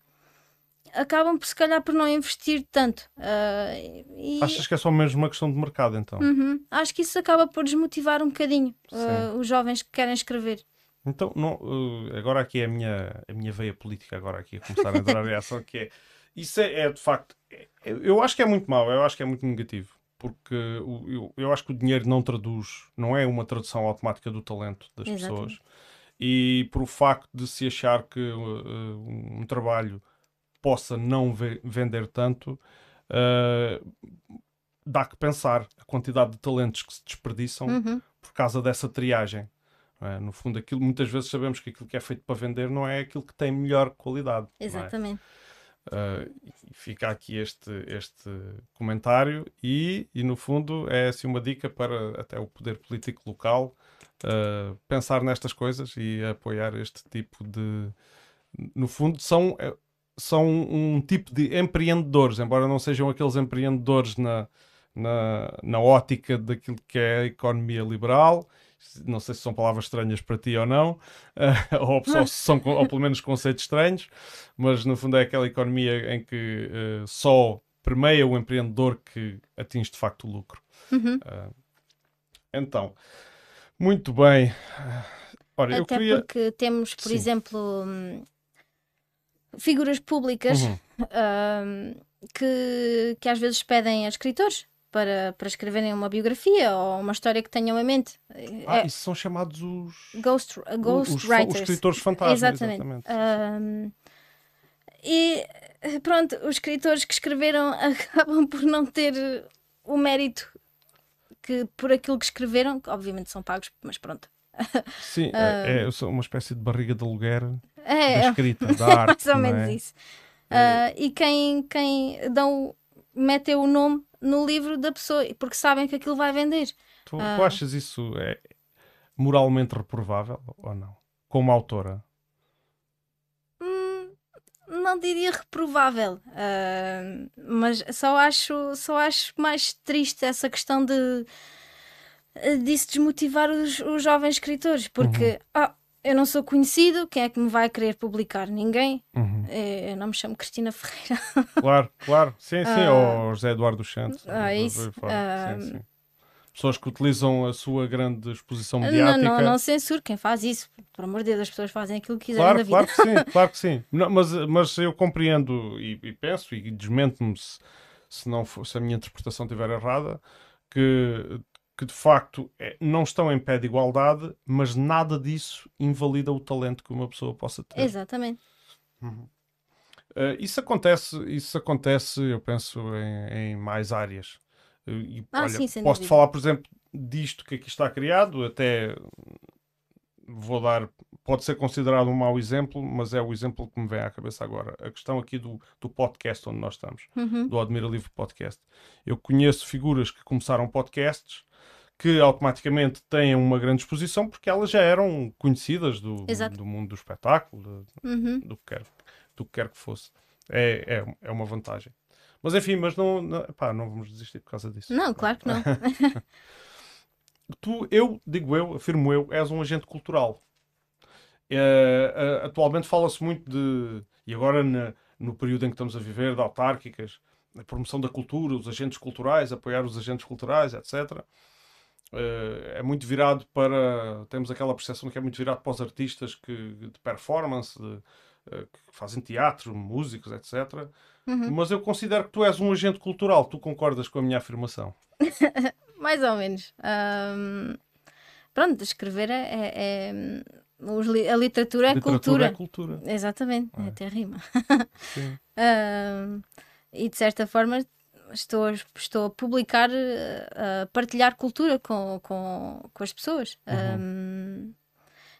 acabam por se calhar por não investir tanto. Uh, e... Achas que é só mesmo uma questão de mercado então? Uhum. Acho que isso acaba por desmotivar um bocadinho uh, os jovens que querem escrever. Então, não, uh, agora aqui é a minha, a minha veia política, agora aqui a começar a entrar em ação, que é, isso é, é de facto, é, eu acho que é muito mau, eu acho que é muito negativo, porque o, eu, eu acho que o dinheiro não traduz, não é uma tradução automática do talento das Exatamente. pessoas, e por o facto de se achar que uh, um trabalho possa não ve vender tanto, uh, dá que pensar a quantidade de talentos que se desperdiçam uhum. por causa dessa triagem. É? No fundo, aquilo, muitas vezes sabemos que aquilo que é feito para vender não é aquilo que tem melhor qualidade. É? Exatamente. É? Uh, fica aqui este, este comentário e, e, no fundo, é assim uma dica para até o poder político local uh, pensar nestas coisas e apoiar este tipo de... No fundo, são, é, são um tipo de empreendedores, embora não sejam aqueles empreendedores na, na, na ótica daquilo que é a economia liberal não sei se são palavras estranhas para ti ou não, uh, ou, ou, são, ou pelo menos conceitos estranhos, mas no fundo é aquela economia em que uh, só permeia o empreendedor que atinge de facto o lucro. Uhum. Uh, então, muito bem. Ora, Até eu queria... porque temos, por Sim. exemplo, hum, figuras públicas uhum. Hum, que, que às vezes pedem a escritores para, para escreverem uma biografia ou uma história que tenham em mente. Ah, é, isso são chamados os ghost, uh, ghost os, writers. Os escritores fantasmas. Exatamente. exatamente. Um, e pronto, os escritores que escreveram acabam por não ter o mérito que por aquilo que escreveram, que obviamente são pagos, mas pronto. Sim, uh, é, é uma espécie de barriga de aluguer é, da escrita, da arte. Mais ou menos é? isso. Uh, e quem, quem dão, metem o nome no livro da pessoa, porque sabem que aquilo vai vender. Tu, uh... tu achas isso é moralmente reprovável ou não? Como autora? Hum, não diria reprovável, uh, mas só acho, só acho mais triste essa questão de disso desmotivar os, os jovens escritores, porque uhum. oh, eu não sou conhecido, quem é que me vai querer publicar? Ninguém. Uhum. É, eu não me chamo Cristina Ferreira. Claro, claro. Sim, sim. Uh, ou José Eduardo Santos. Ah, isso. Uh, sim, sim. Pessoas que utilizam a sua grande exposição mediática. Não, não, não censuro quem faz isso. Por amor de Deus, as pessoas fazem aquilo que quiserem claro, Claro que sim, claro que sim. Não, mas, mas eu compreendo e, e penso, e desmento-me se, se, não for, se a minha interpretação estiver errada, que que de facto é, não estão em pé de igualdade, mas nada disso invalida o talento que uma pessoa possa ter. Exatamente. Uhum. Uh, isso acontece, isso acontece, eu penso, em, em mais áreas. Uh, e, ah, olha, sim, posso falar, por exemplo, disto que aqui está criado, até vou dar, pode ser considerado um mau exemplo, mas é o exemplo que me vem à cabeça agora. A questão aqui do, do podcast onde nós estamos, uhum. do Admira Livre Podcast. Eu conheço figuras que começaram podcasts que automaticamente têm uma grande exposição porque elas já eram conhecidas do, do mundo do espetáculo, uhum. do, que quer, do que quer que fosse. É, é, é uma vantagem. Mas enfim, mas não, não, pá, não vamos desistir por causa disso. Não, claro que não. tu, eu, digo eu, afirmo eu, és um agente cultural. É, atualmente fala-se muito de, e agora na, no período em que estamos a viver, de autárquicas, a promoção da cultura, os agentes culturais, apoiar os agentes culturais, etc. Uh, é muito virado para. Temos aquela percepção que é muito virado para os artistas que, de performance, de, uh, que fazem teatro, músicos, etc. Uhum. Mas eu considero que tu és um agente cultural. Tu concordas com a minha afirmação? Mais ou menos. Um, pronto, escrever é. é, é a literatura é literatura cultura. É cultura. Exatamente, é. até rima. um, e de certa forma estou, a, estou a publicar, a partilhar cultura com, com, com as pessoas. Uhum. Um,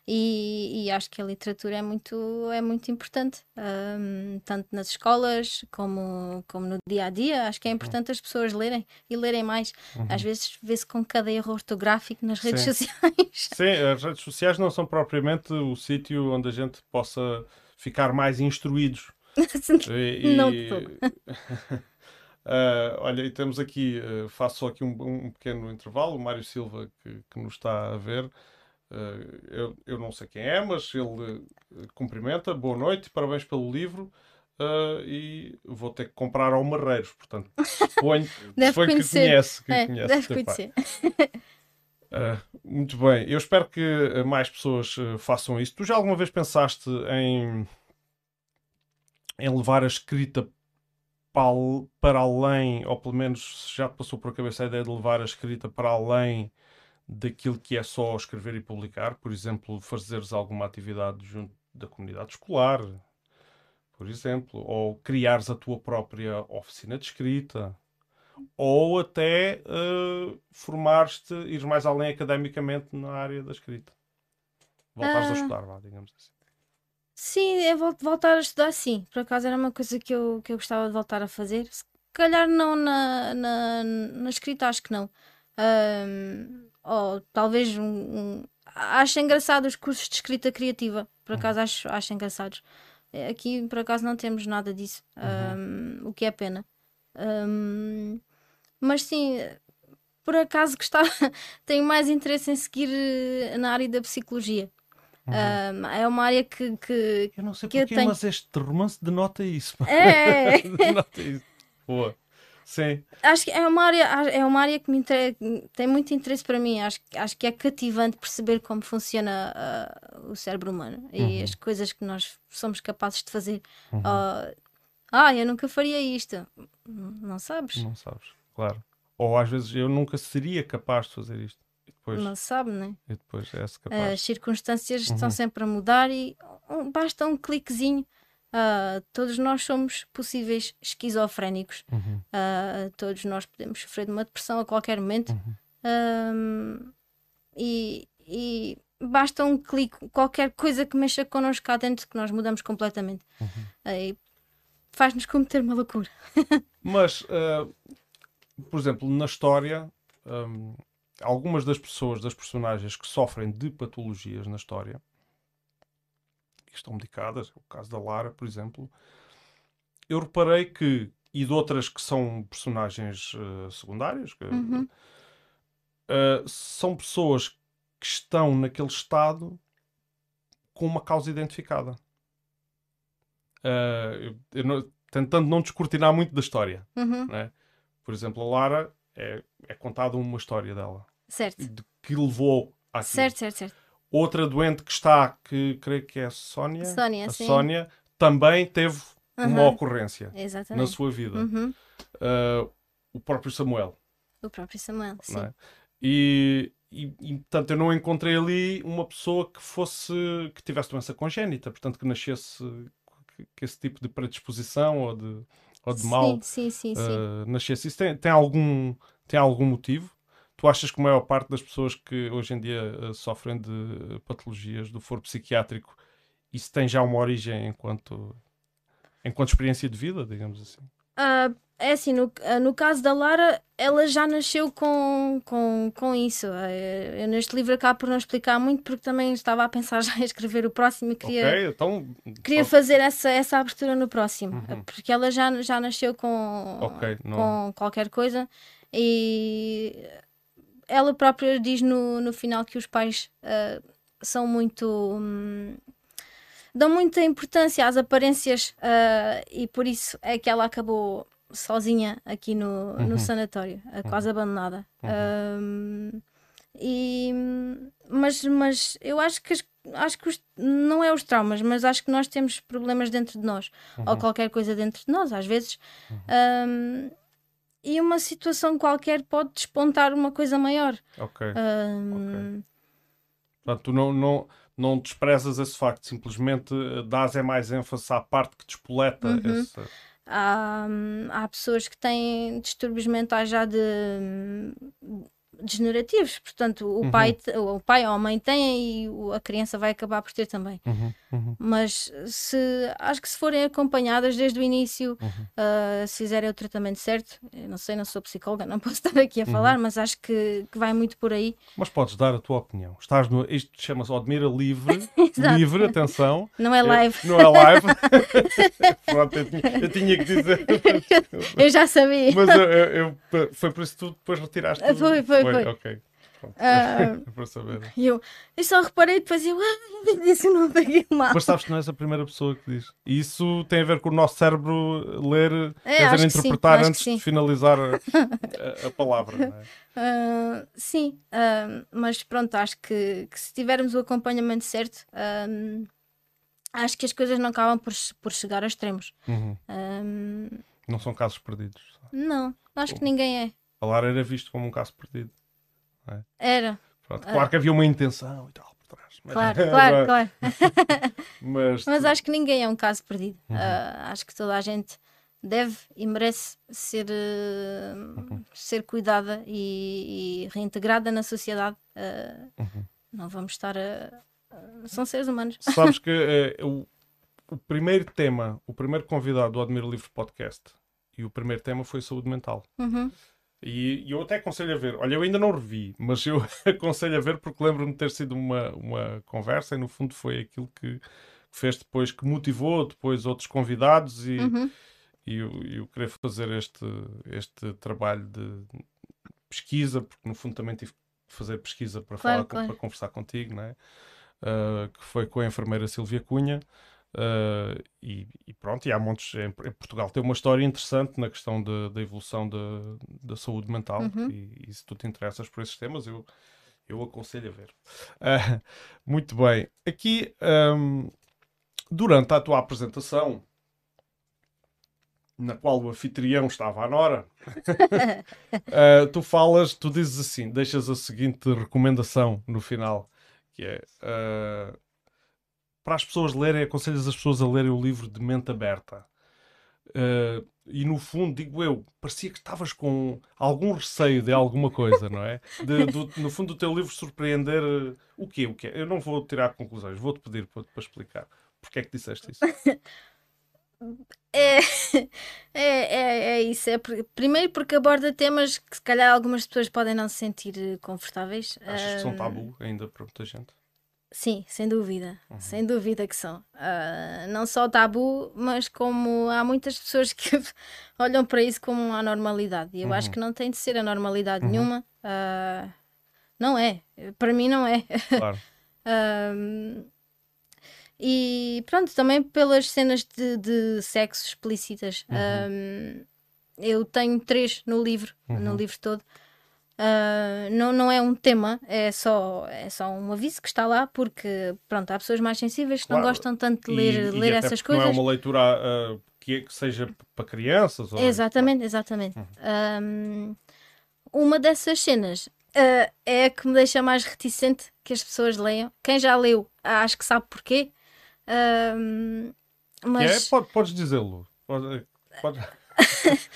e, e, acho que a literatura é muito, é muito importante, um, tanto nas escolas como, como no dia a dia. Acho que é importante uhum. as pessoas lerem e lerem mais. Uhum. Às vezes vê-se com cada erro ortográfico nas redes Sim. sociais. Sim, as redes sociais não são propriamente o sítio onde a gente possa ficar mais instruídos. e, não de todo. Uh, olha, e temos aqui, uh, faço só aqui um, um, pequeno intervalo, o Mário Silva que, que nos está a ver. Uh, eu, eu não sei quem é, mas ele cumprimenta, boa noite, parabéns pelo livro. e vou ter que comprar ao Marreiros, portanto, suponho, suponho que conhece. Que é, conhece deve conhecer. muito bem, eu espero que mais pessoas façam isso. Tu já alguma vez pensaste em, em levar a escrita para além, ou pelo menos já te passou por a cabeça a ideia de levar a escrita para além daquilo que é só escrever e publicar, por exemplo, fazeres alguma atividade junto da comunidade escolar, por exemplo, ou criares a tua própria oficina de escrita, ou até uh, formares-te, ires mais além academicamente na área da escrita. Voltares ah. a estudar, vá, digamos assim. Sim, é voltar a estudar, sim. Por acaso era uma coisa que eu, que eu gostava de voltar a fazer. Se calhar não na, na, na escrita, acho que não. Ou talvez um, um, acho engraçado os cursos de escrita criativa. Por acaso uhum. acho, acho engraçados. Aqui por acaso não temos nada disso. Uhum. Um, o que é pena. Mas sim, por acaso gostava, tenho mais interesse em seguir eh, na área da psicologia. Uhum. é uma área que, que eu não sei porquê, tenho... mas este romance denota isso. É. denota isso. Boa. Sim. Acho que é uma área, é uma área que me inter... tem muito interesse para mim. Acho, acho que é cativante perceber como funciona uh, o cérebro humano uhum. e as coisas que nós somos capazes de fazer. Uhum. Uh, ah, eu nunca faria isto. Não sabes? Não sabes, claro. Ou às vezes eu nunca seria capaz de fazer isto. Não sabe, né? E depois é capaz. As circunstâncias uhum. estão sempre a mudar e basta um cliquezinho. Uh, todos nós somos possíveis esquizofrénicos. Uhum. Uh, todos nós podemos sofrer de uma depressão a qualquer momento. Uhum. e, e, basta um clique, qualquer coisa que mexa connosco cá dentro, que nós mudamos completamente. Uhum. faz-nos cometer uma loucura. Mas, uh, por exemplo, na história. Um, algumas das pessoas, das personagens que sofrem de patologias na história, que estão medicadas, é o caso da Lara, por exemplo, eu reparei que, e de outras que são personagens uh, secundárias, que, uhum. uh, são pessoas que estão naquele estado com uma causa identificada. Uh, eu, eu não, tentando não descortinar muito da história. Uhum. Né? Por exemplo, a Lara é, é contada uma história dela. Certo. De que levou a Certo, certo, certo. Outra doente que está, que creio que é a Sónia. Sónia, a sim. Sónia também teve uhum. uma ocorrência Exatamente. na sua vida. Uhum. Uh, o próprio Samuel. O próprio Samuel, sim. É? E, e, e, portanto, eu não encontrei ali uma pessoa que fosse, que tivesse doença congénita, portanto, que nascesse que, que esse tipo de predisposição ou de, ou de sim, mal sim, sim, uh, nascesse. Isso tem, tem, algum, tem algum motivo? Tu achas que a maior parte das pessoas que hoje em dia uh, sofrem de patologias do foro psiquiátrico, isso tem já uma origem enquanto, enquanto experiência de vida, digamos assim? Uh, é assim, no, uh, no caso da Lara, ela já nasceu com, com, com isso. Eu, neste livro acabo por não explicar muito, porque também estava a pensar já em escrever o próximo e queria, okay, então, queria fazer essa, essa abertura no próximo, uhum. porque ela já, já nasceu com, okay, com qualquer coisa e ela própria diz no, no final que os pais uh, são muito. Hum, dão muita importância às aparências uh, e por isso é que ela acabou sozinha aqui no, Uhum. no sanatório, uh, quase abandonada. Um, e, mas, mas eu acho que, acho que os- não é os traumas, mas acho que nós temos problemas dentro de nós, ou qualquer coisa dentro de nós, às vezes. Um, e uma situação qualquer pode despontar uma coisa maior. Ok. Um, Portanto, tu não, não, não desprezas esse facto, simplesmente eh, dás é mais ênfase à parte que despoleta Uhum. esse. Há, há pessoas que têm distúrbios mentais já de degenerativos, portanto o, Uhum. pai, o pai ou a mãe tem e a criança vai acabar por ter também. Uhum, uhum. Mas se acho que se forem acompanhadas desde o início, ah, se fizerem o tratamento certo, não sei, não sou psicóloga, não posso estar aqui a falar, Uhum. mas acho que, que vai muito por aí. Mas podes dar a tua opinião. Estás no, isto chama-se Admira Livre. Livre, atenção. Não é live, Não é live. Pronto, eu tinha, eu tinha que dizer. eu já sabia. Mas eu, eu- foi por isso que tu depois retiraste. o- Foi, foi, foi. Ok. Pronto. Ah, para saber. E eu, eu só reparei depois eu ah, disse o nome mal. Mas sabes que não és a primeira pessoa que diz. E isso tem a ver com o nosso cérebro ler, É, quer dizer, sim, interpretar que antes sim. de finalizar a, a- a palavra. Não é? Ah, sim, ah, mas pronto, acho que, que se tivermos o acompanhamento certo, acho que as coisas não acabam por, por chegar a extremos. Uhum. Não são casos perdidos. não, acho que ninguém é. A Lara era visto como um caso perdido. Era, Pronto, claro que havia uma intenção e tal por trás. Mas, claro, claro, claro. mas, Mas acho que ninguém é um caso perdido. Ah, acho que toda a gente deve e merece ser, eh, ser cuidada e, e reintegrada na sociedade. Ah, Não vamos estar a. a- São seres humanos. sabes que eh, o, o primeiro tema, o primeiro convidado do Admiro Livre Podcast e o primeiro tema foi saúde mental. Uhum. E, e eu até aconselho a ver. Olha, eu ainda não revi, mas eu aconselho a ver porque lembro-me de ter sido uma, uma conversa e no fundo foi aquilo que fez depois, que motivou depois outros convidados e, Uhum. e eu, eu querer fazer este, este trabalho de pesquisa, porque no fundo também tive que fazer pesquisa para, Claro, falar, claro. para conversar contigo, não é? Ah, que foi com a enfermeira Silvia Cunha. Ah, e, e pronto, e há montes em, em Portugal. Tem uma história interessante na questão da da evolução da, da saúde mental Uhum. e, e se tu te interessas por esses temas eu, eu aconselho a ver. Ah, muito bem, aqui ahm, durante a tua apresentação na qual o anfitrião estava à Nora, ah, tu falas, tu dizes assim, deixas a seguinte recomendação no final, que é para as pessoas lerem, aconselhas as pessoas a lerem o livro de mente aberta. Ah, e no fundo, digo eu, parecia que estavas com algum receio de alguma coisa, não é? De- do- no fundo, do teu livro surpreender eh, o quê? O quê? Eu não vou tirar conclusões, vou-te pedir para, para explicar. Porquê é que disseste isso? É, é, é, é isso. É primeiro porque aborda temas que se calhar algumas pessoas podem não se sentir eh, confortáveis. Achas que são tabu ainda para muita gente? Sim, sem dúvida. Sem dúvida que são. Ah, não só tabu, mas como há muitas pessoas que olham para isso como uma normalidade. E eu acho que não tem de ser a normalidade nenhuma. Ah, não é. Para mim, não é. Claro. Um, e pronto, também pelas cenas de, de sexo explícitas. Um, eu tenho três no livro, no livro todo. Uh, não, não é um tema, é só, é só um aviso que está lá, porque pronto, há pessoas mais sensíveis que Claro. não gostam tanto de ler, E- e ler até essas coisas. Não é uma leitura ah, que, é- que seja para crianças? Ou... Exatamente, exatamente. Um, uma dessas cenas uh, é a que me deixa mais reticente que as pessoas leiam. Quem já leu, acho que sabe porquê. É? mas, Pode- podes dizê-lo. Pode- pode-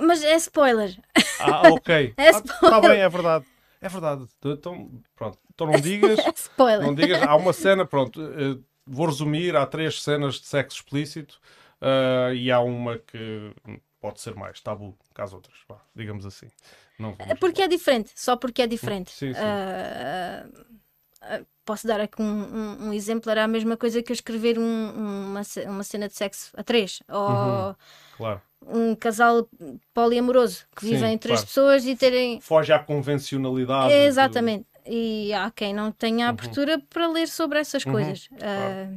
mas é spoiler. Ah, ok. É Está bem, é verdade. É verdade. Então, pronto. Então não digas. É spoiler. Não digas. Há uma cena, pronto. eh, vou resumir. Há três cenas de sexo explícito ah, e há uma que pode ser mais tabu que as outras. vá, digamos assim. Não É porque é diferente, só porque é diferente. Sim, sim. Ah, ah, posso dar aqui um, um- um exemplo: era a mesma coisa que eu escrever um- uma, uma cena de sexo a três, ou Uhum. Claro. um casal poliamoroso que Sim, vivem três claro. pessoas e terem. Foge à convencionalidade. do- Exatamente. E há quem não tenha Uhum. abertura para ler sobre essas coisas. Ah,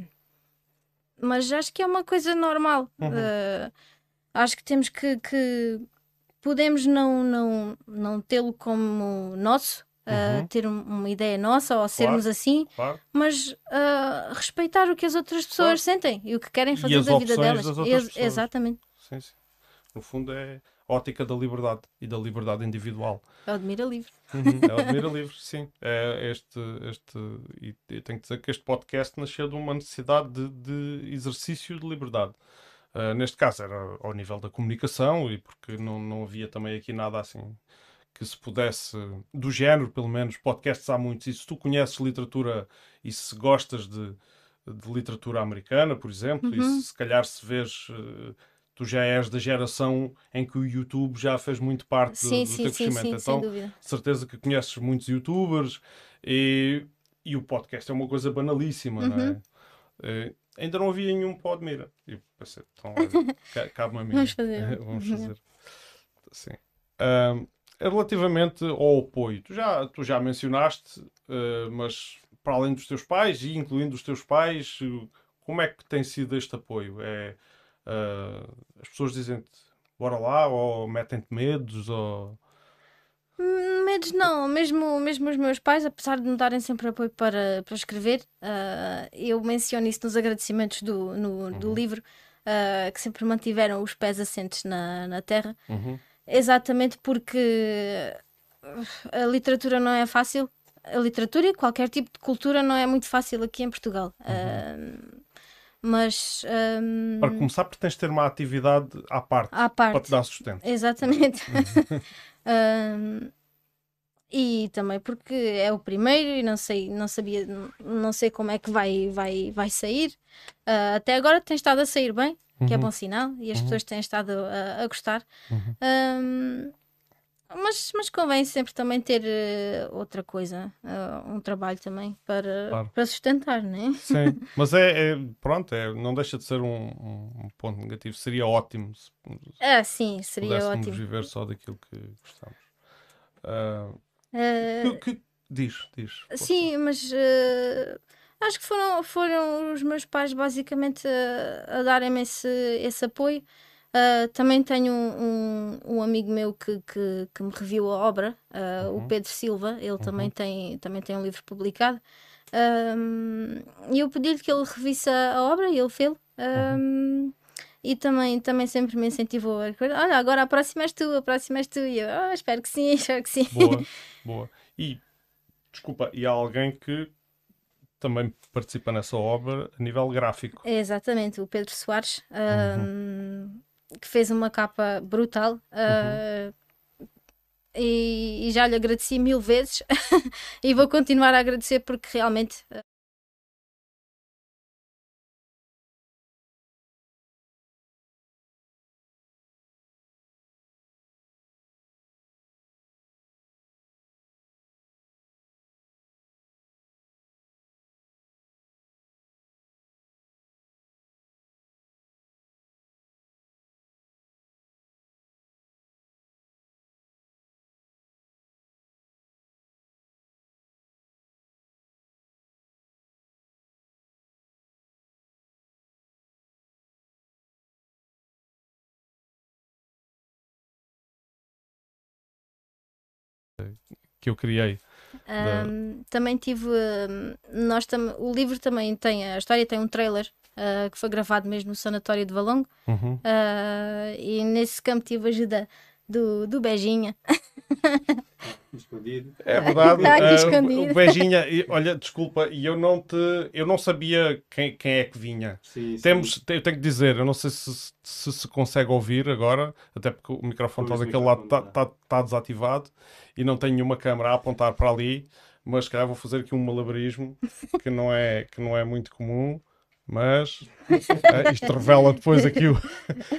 mas acho que é uma coisa normal. Uhum. Ah, acho que temos que, que podemos não, não, não tê-lo como nosso, uh, Uhum. ter um- uma ideia nossa ou sermos assim, Claro. mas uh, respeitar o que as outras pessoas Claro. sentem e o que querem fazer da vida delas. Ex-. Exatamente. Sim, sim. No fundo é ótica da liberdade e da liberdade individual. É o Admira Livre. Uhum, É o Admira Livre, sim. É este, este, e eu tenho que dizer que este podcast nasceu de uma necessidade de, de exercício de liberdade. Ah, neste caso era ao nível da comunicação e porque não, não havia também aqui nada assim que se pudesse, do género pelo menos, podcasts há muitos, e se tu conheces literatura e se gostas de, de literatura americana, por exemplo, e Uhum. se, se calhar se vês, eh, tu já és da geração em que o YouTube já fez muito parte do- Sim, do, sim, teu sim, crescimento. sim, sem então, certeza que conheces muitos youtubers e, e o podcast é uma coisa banalíssima, não é? Uhum. Eh, ainda não havia nenhum Podmira. E eu pensei, então, cabe-me a mim. Vamos fazer. Vamos Uhum. fazer. Sim. Ahm, relativamente ao apoio, tu já, tu já mencionaste, eh, mas para além dos teus pais e incluindo os teus pais, eh, como é que tem sido este apoio? É, ah, as pessoas dizem-te bora lá, ou metem-te medos, ou. Medos não, mesmo, mesmo os meus pais, apesar de me darem sempre apoio para, para escrever, ah, eu menciono isso nos agradecimentos do, no- do Uhum. livro, ah, que sempre mantiveram os pés assentes na, na terra, Uhum. Exatamente porque uh, a literatura não é fácil. A literatura e qualquer tipo de cultura não é muito fácil aqui em Portugal. Ah, mas ah, Para começar, porque tens de ter uma atividade à parte, à para te parte, dar sustento. Exatamente. Ahm, e também porque é o primeiro e não sei, não sabia, não sei como é que vai, vai, vai sair. Ah, até agora tem estado a sair bem, que é Uhum. bom sinal, e as Uhum. pessoas têm estado a, a gostar. Uhum. Ahm, mas, mas convém sempre também ter eh, outra coisa, ah, um trabalho também para, Claro. para sustentar, né? Sim, mas é, é- pronto, é, não deixa de ser um, um- um ponto negativo. Seria ótimo se Ah, sim, seria ótimo. viver só daquilo que gostamos. Ah, que- que- diz, diz. Sim, mas eh, acho que foram, foram os meus pais basicamente a, a darem-me esse, esse apoio. Ah, também tenho um, um, um amigo meu que, que, que me reviu a obra, ah, o Uhum. Pedro Silva, ele também, tem, também tem um livro publicado. Ahm, E eu pedi-lhe que ele revisse a, obra e ele fez. Uhum. E também, também sempre me incentivou a olha, agora a próxima és tu, a próxima és tu. E eu, "Ah, espero que sim, espero que sim. Boa, boa. E, desculpa, e há alguém que também participa nessa obra a nível gráfico. É, exatamente, o Pedro Soares, ahm, que fez uma capa brutal. ah, e, e já lhe agradeci mil vezes e vou continuar a agradecer porque realmente que eu criei. Da- ahm, também tive nós tam o livro também tem a história tem um trailer ah, que foi gravado mesmo no sanatório de Valongo Uhum. ah, e nesse campo tive ajuda do, do Beijinha Escondido. É verdade. Está aqui ah, escondido. o Beijinha, olha, desculpa, e eu não te, eu não sabia quem, quem é que vinha. Sim, sim. Temos, te- eu tenho que dizer, eu não sei se se, se consegue ouvir agora, até porque o microfone está Pois, daquele lado, está microfone tá, tá desativado e não tenho nenhuma câmera a apontar para ali, mas se calhar vou fazer aqui um malabarismo que não é, que não é muito comum, mas ah, isto revela depois aqui o.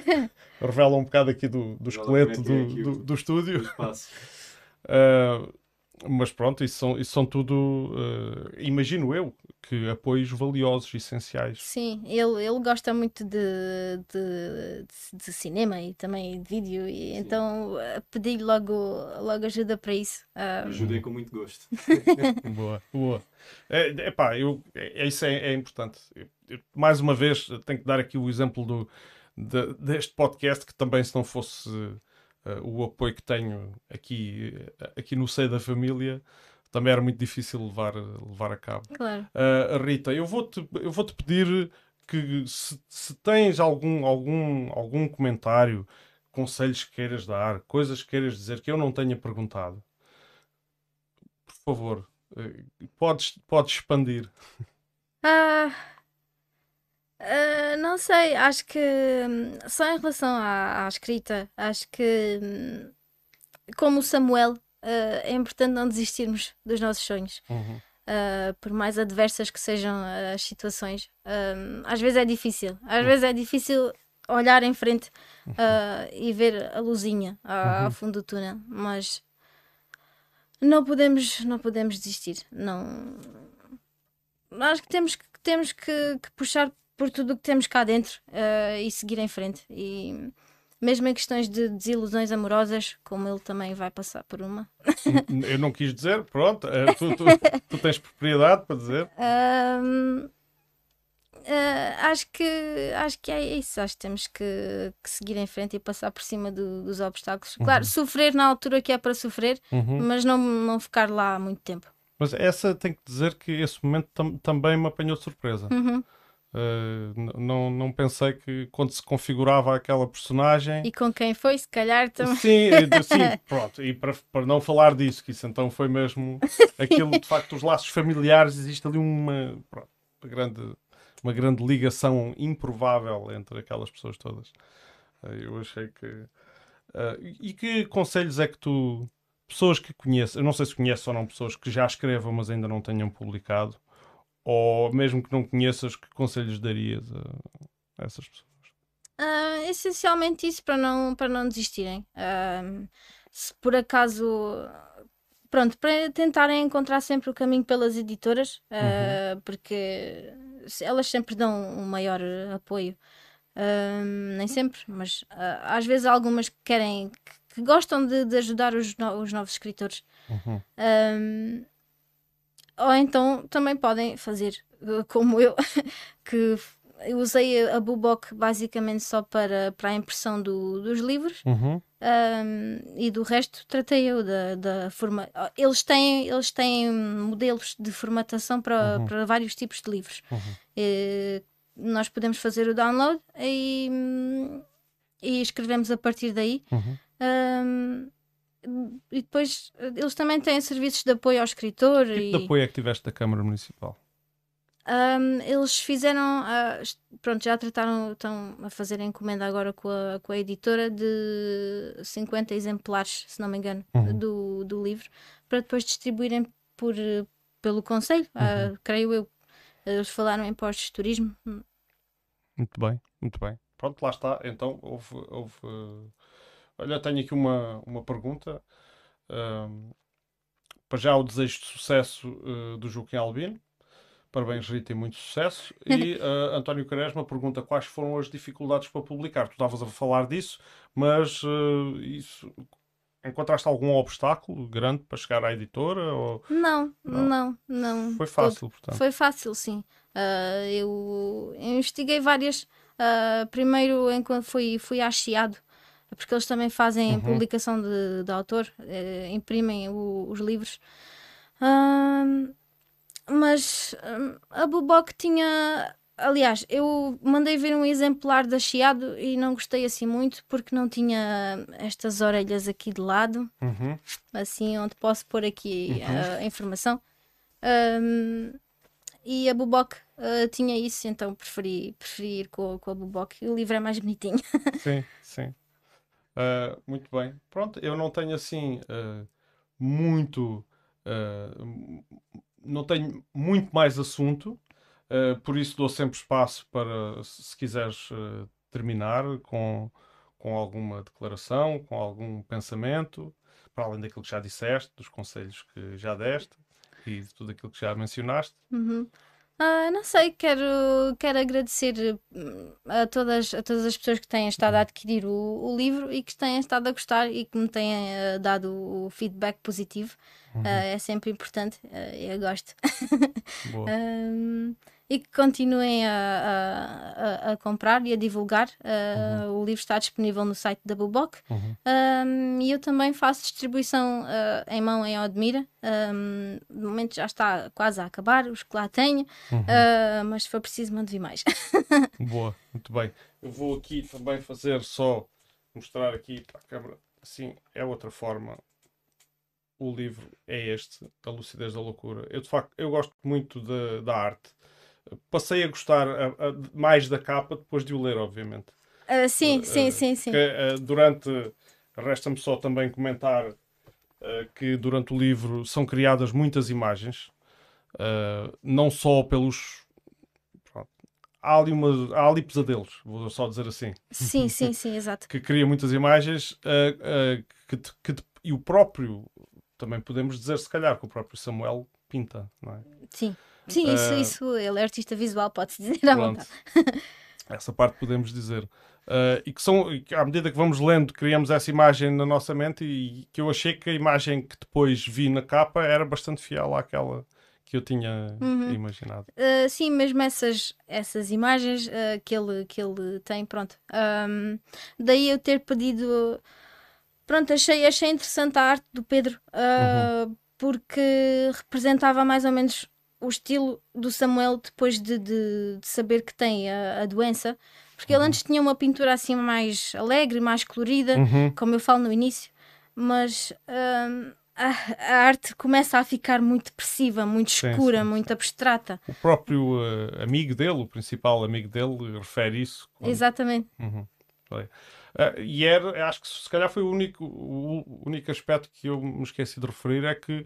revela um bocado aqui do, do esqueleto do, do, do estúdio. O espaço. Uh, mas pronto, isso são, isso são tudo, uh, imagino eu, que apoios valiosos, essenciais. Sim, ele, ele gosta muito de, de, de- de cinema e também de vídeo, e então eh, pedi-lhe logo, logo ajuda para isso. Ah, Ajudei com muito gosto. Boa, boa. É, epá, eu, é, isso é, é importante. Eu- eu, mais uma vez, tenho que dar aqui o exemplo do, de, deste podcast, que também se não fosse uh, o apoio que tenho aqui, aqui no seio da família, também era muito difícil levar, levar a cabo. Claro. Uh, Rita, eu vou-te eu vou -te pedir que se, se, tens algum, algum, algum comentário, conselhos que queiras dar, coisas que queiras dizer que eu não tenha perguntado, por favor, uh, podes, podes expandir. Ah, uh, não sei, acho que hum, só em relação à, à escrita, acho que hum, como o Samuel uh, é importante não desistirmos dos nossos sonhos. Uhum. Uh, por mais adversas que sejam as situações, uh, às vezes é difícil. Às uhum. vezes é difícil olhar em frente uhum. e ver a luzinha ao uhum. fundo do túnel, mas não podemos, não podemos desistir. Não, acho que temos que temos que, que puxar por tudo o que temos cá dentro e seguir em frente. E mesmo em questões de desilusões amorosas, como ele também vai passar por uma. Eu não quis dizer, pronto, é, tu, tu, tu tens propriedade para dizer. Um, uh, ah, acho que acho que é isso. Acho que temos que, que seguir em frente e passar por cima do, dos obstáculos. Claro, uhum. sofrer na altura que é para sofrer, uhum. mas não, não ficar lá há muito tempo. Mas essa tem que dizer que esse momento tam também me apanhou de surpresa. Uhum. Uh, não, não pensei que quando se configurava aquela personagem. E com quem foi, se calhar também. Sim, sim pronto. E para, para não falar disso, que isso então foi mesmo aquilo, de facto, os laços familiares, existe ali uma, pronto, uma, grande, uma grande ligação improvável entre aquelas pessoas todas. Uh, eu achei que. Uh, e que conselhos é que tu. Pessoas que conheces, eu não sei se conheces ou não pessoas que já escrevam, mas ainda não tenham publicado, ou mesmo que não conheças, que conselhos darias a, a essas pessoas? Uh, essencialmente isso para não, para não desistirem. Uh, se por acaso. Pronto, para tentarem encontrar sempre o caminho pelas editoras, uh, uhum. porque elas sempre dão um maior apoio. nem sempre, mas às vezes algumas que querem, que, que gostam de, de ajudar os, no, os novos escritores. Uhum. Ou então também podem fazer eh, como eu, que eu usei a Bubok basicamente só para, para a impressão do, dos livros uhum. um, e do resto tratei eu da, da forma. Eles têm, eles têm modelos de formatação para, uhum. para vários tipos de livros. Uhum. E, nós podemos fazer o download e, e escrevemos a partir daí. Um, e depois eles também têm serviços de apoio ao escritor. Que tipo e... de apoio é que tiveste da Câmara Municipal? Um, eles fizeram, uh, pronto, já trataram, estão a fazer a encomenda agora com a, com a editora de 50 exemplares, se não me engano, uhum. do, do livro, para depois distribuírem por, pelo Conselho, uhum. uh, creio eu. Eles falaram em postos de turismo. Muito bem, muito bem. Pronto, lá está. Então, houve. houve uh Olha, tenho aqui uma, uma pergunta. Um, para já o desejo de sucesso uh, do Joaquim Albino. Parabéns, Rita, e muito sucesso. E uh, António Quaresma pergunta quais foram as dificuldades para publicar. Tu estavas a falar disso, mas uh, isso encontraste algum obstáculo grande para chegar à editora? Ou... Não, não, não, não. Foi fácil, portanto. Foi fácil, sim. Uh, eu investiguei várias. Primeiro, enquanto fui, fui Chiado, porque eles também fazem uhum. publicação de, de autor, eh, imprimem o, os livros. mas a Bubok tinha. Aliás, eu mandei ver um exemplar da Chiado e não gostei assim muito porque não tinha estas orelhas aqui de lado, uhum. assim, onde posso pôr aqui uhum. a informação. E a Bubok uh, tinha isso, então preferi, preferi ir com, com a Bubok. O livro é mais bonitinho. Sim, sim. Uh, muito bem. Pronto, eu não tenho assim uh, muito. Uh, não tenho muito mais assunto, por isso dou sempre espaço para, se quiseres terminar com, com alguma declaração, com algum pensamento, para além daquilo que já disseste, dos conselhos que já deste e de tudo aquilo que já mencionaste. Uhum. Uh, não sei, quero, quero agradecer hum, a todas, a todas as pessoas que têm estado a adquirir o, o livro e que têm estado a gostar e que me têm uh, dado o feedback positivo. Uhum. Uh, é sempre importante, eu gosto. um, e que continuem a, a, a, comprar e a divulgar. Uh, uhum. O livro está disponível no site da Buboc. Uhum. Um, e eu também faço distribuição uh, em mão em Odmira. Um, no momento já está quase a acabar, os que lá tenho, uhum. uh, mas se for preciso, mando vir mais. Boa, muito bem. Eu vou aqui também fazer só mostrar aqui para a câmera. Assim é outra forma o livro é este, A Lucidez da Loucura. Eu, de facto, eu gosto muito de, da arte. Passei a gostar a, a, mais da capa depois de o ler, obviamente. Uh, sim, uh, sim, sim, sim. Que, uh, durante, resta-me só também comentar que durante o livro são criadas muitas imagens, não só pelos há ali, uma, há ali pesadelos, vou só dizer assim. Sim, sim, sim, exato. que cria muitas imagens que, que, e o próprio também podemos dizer, se calhar, que o próprio Samuel pinta, não é? Sim, sim, isso, uh, isso ele é artista visual, pode-se dizer à vontade. essa parte podemos dizer. Uh, e que são, à medida que vamos lendo, criamos essa imagem na nossa mente e que eu achei que a imagem que depois vi na capa era bastante fiel àquela que eu tinha uhum. imaginado. Uh, sim, mesmo essas, essas imagens uh, que, ele, que ele tem, pronto. Um, daí eu ter pedido pronto, achei, achei interessante a arte do Pedro, uh, uhum. porque representava mais ou menos o estilo do Samuel depois de, de, de saber que tem a, a doença. Porque uhum. ele antes tinha uma pintura assim mais alegre, mais colorida, uhum. como eu falo no início, mas uh, a, a, arte começa a ficar muito depressiva, muito escura, sim, sim, muito sim. abstrata. O próprio uh, amigo dele, o principal amigo dele, refere isso. Quando... Exatamente. Uhum. Uh, e era, acho que se calhar foi o único, o único aspecto que eu me esqueci de referir é que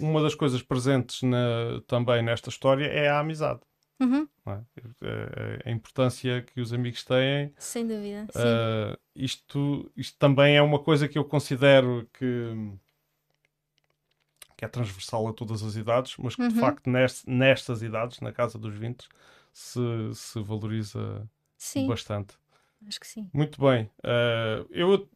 uma das coisas presentes na, também nesta história é a amizade. Uhum. É? A, importância que os amigos têm. Sem dúvida. Uh, isto, isto também é uma coisa que eu considero que, que é transversal a todas as idades, mas que uhum. de facto nest, nestas idades, na casa dos 20, se, se valoriza Sim. bastante. Acho que sim. Muito bem. Uh, eu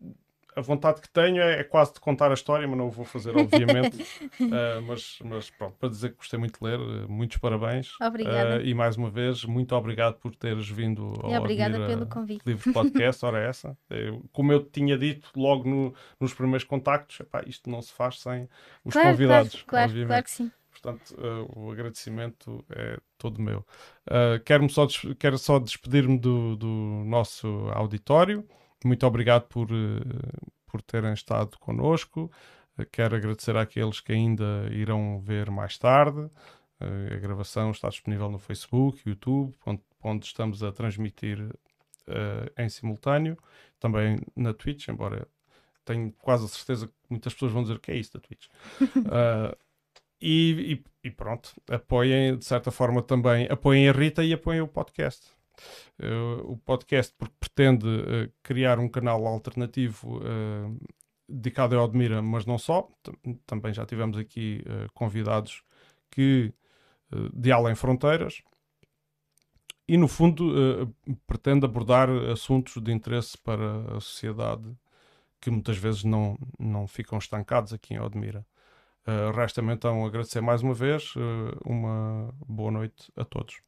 a vontade que tenho é, é, quase de contar a história, mas não o vou fazer, obviamente. uh, mas, mas pronto, para dizer que gostei muito de ler, muitos parabéns. Obrigada. Uh, e mais uma vez, muito obrigado por teres vindo ao e Obrigada pelo convite. Livro Podcast, ora é essa. Eu, como eu tinha dito logo no, nos primeiros contactos, epá, isto não se faz sem os claro, convidados. Claro, claro, claro que sim. Portanto, uh, o agradecimento é todo meu. Uh, quero, só quero só despedir-me do, do, nosso auditório. Muito obrigado por, uh, por terem estado connosco. quero agradecer àqueles que ainda irão ver mais tarde. a gravação está disponível no Facebook, YouTube, onde, onde estamos a transmitir em simultâneo. Também na Twitch, embora tenho quase a certeza que muitas pessoas vão dizer que é isso da Twitch. Uh, E, e, e, pronto, apoiem de certa forma também, apoiem a Rita e apoiem o podcast. Uh, o podcast porque pretende uh, criar um canal alternativo uh, dedicado a Odmira, mas não só. também já tivemos aqui convidados que de além fronteiras. E no fundo pretende abordar assuntos de interesse para a sociedade que muitas vezes não, não ficam estancados aqui em Odmira. Uh, Resta-me então agradecer mais uma vez. Uh, uma boa noite a todos.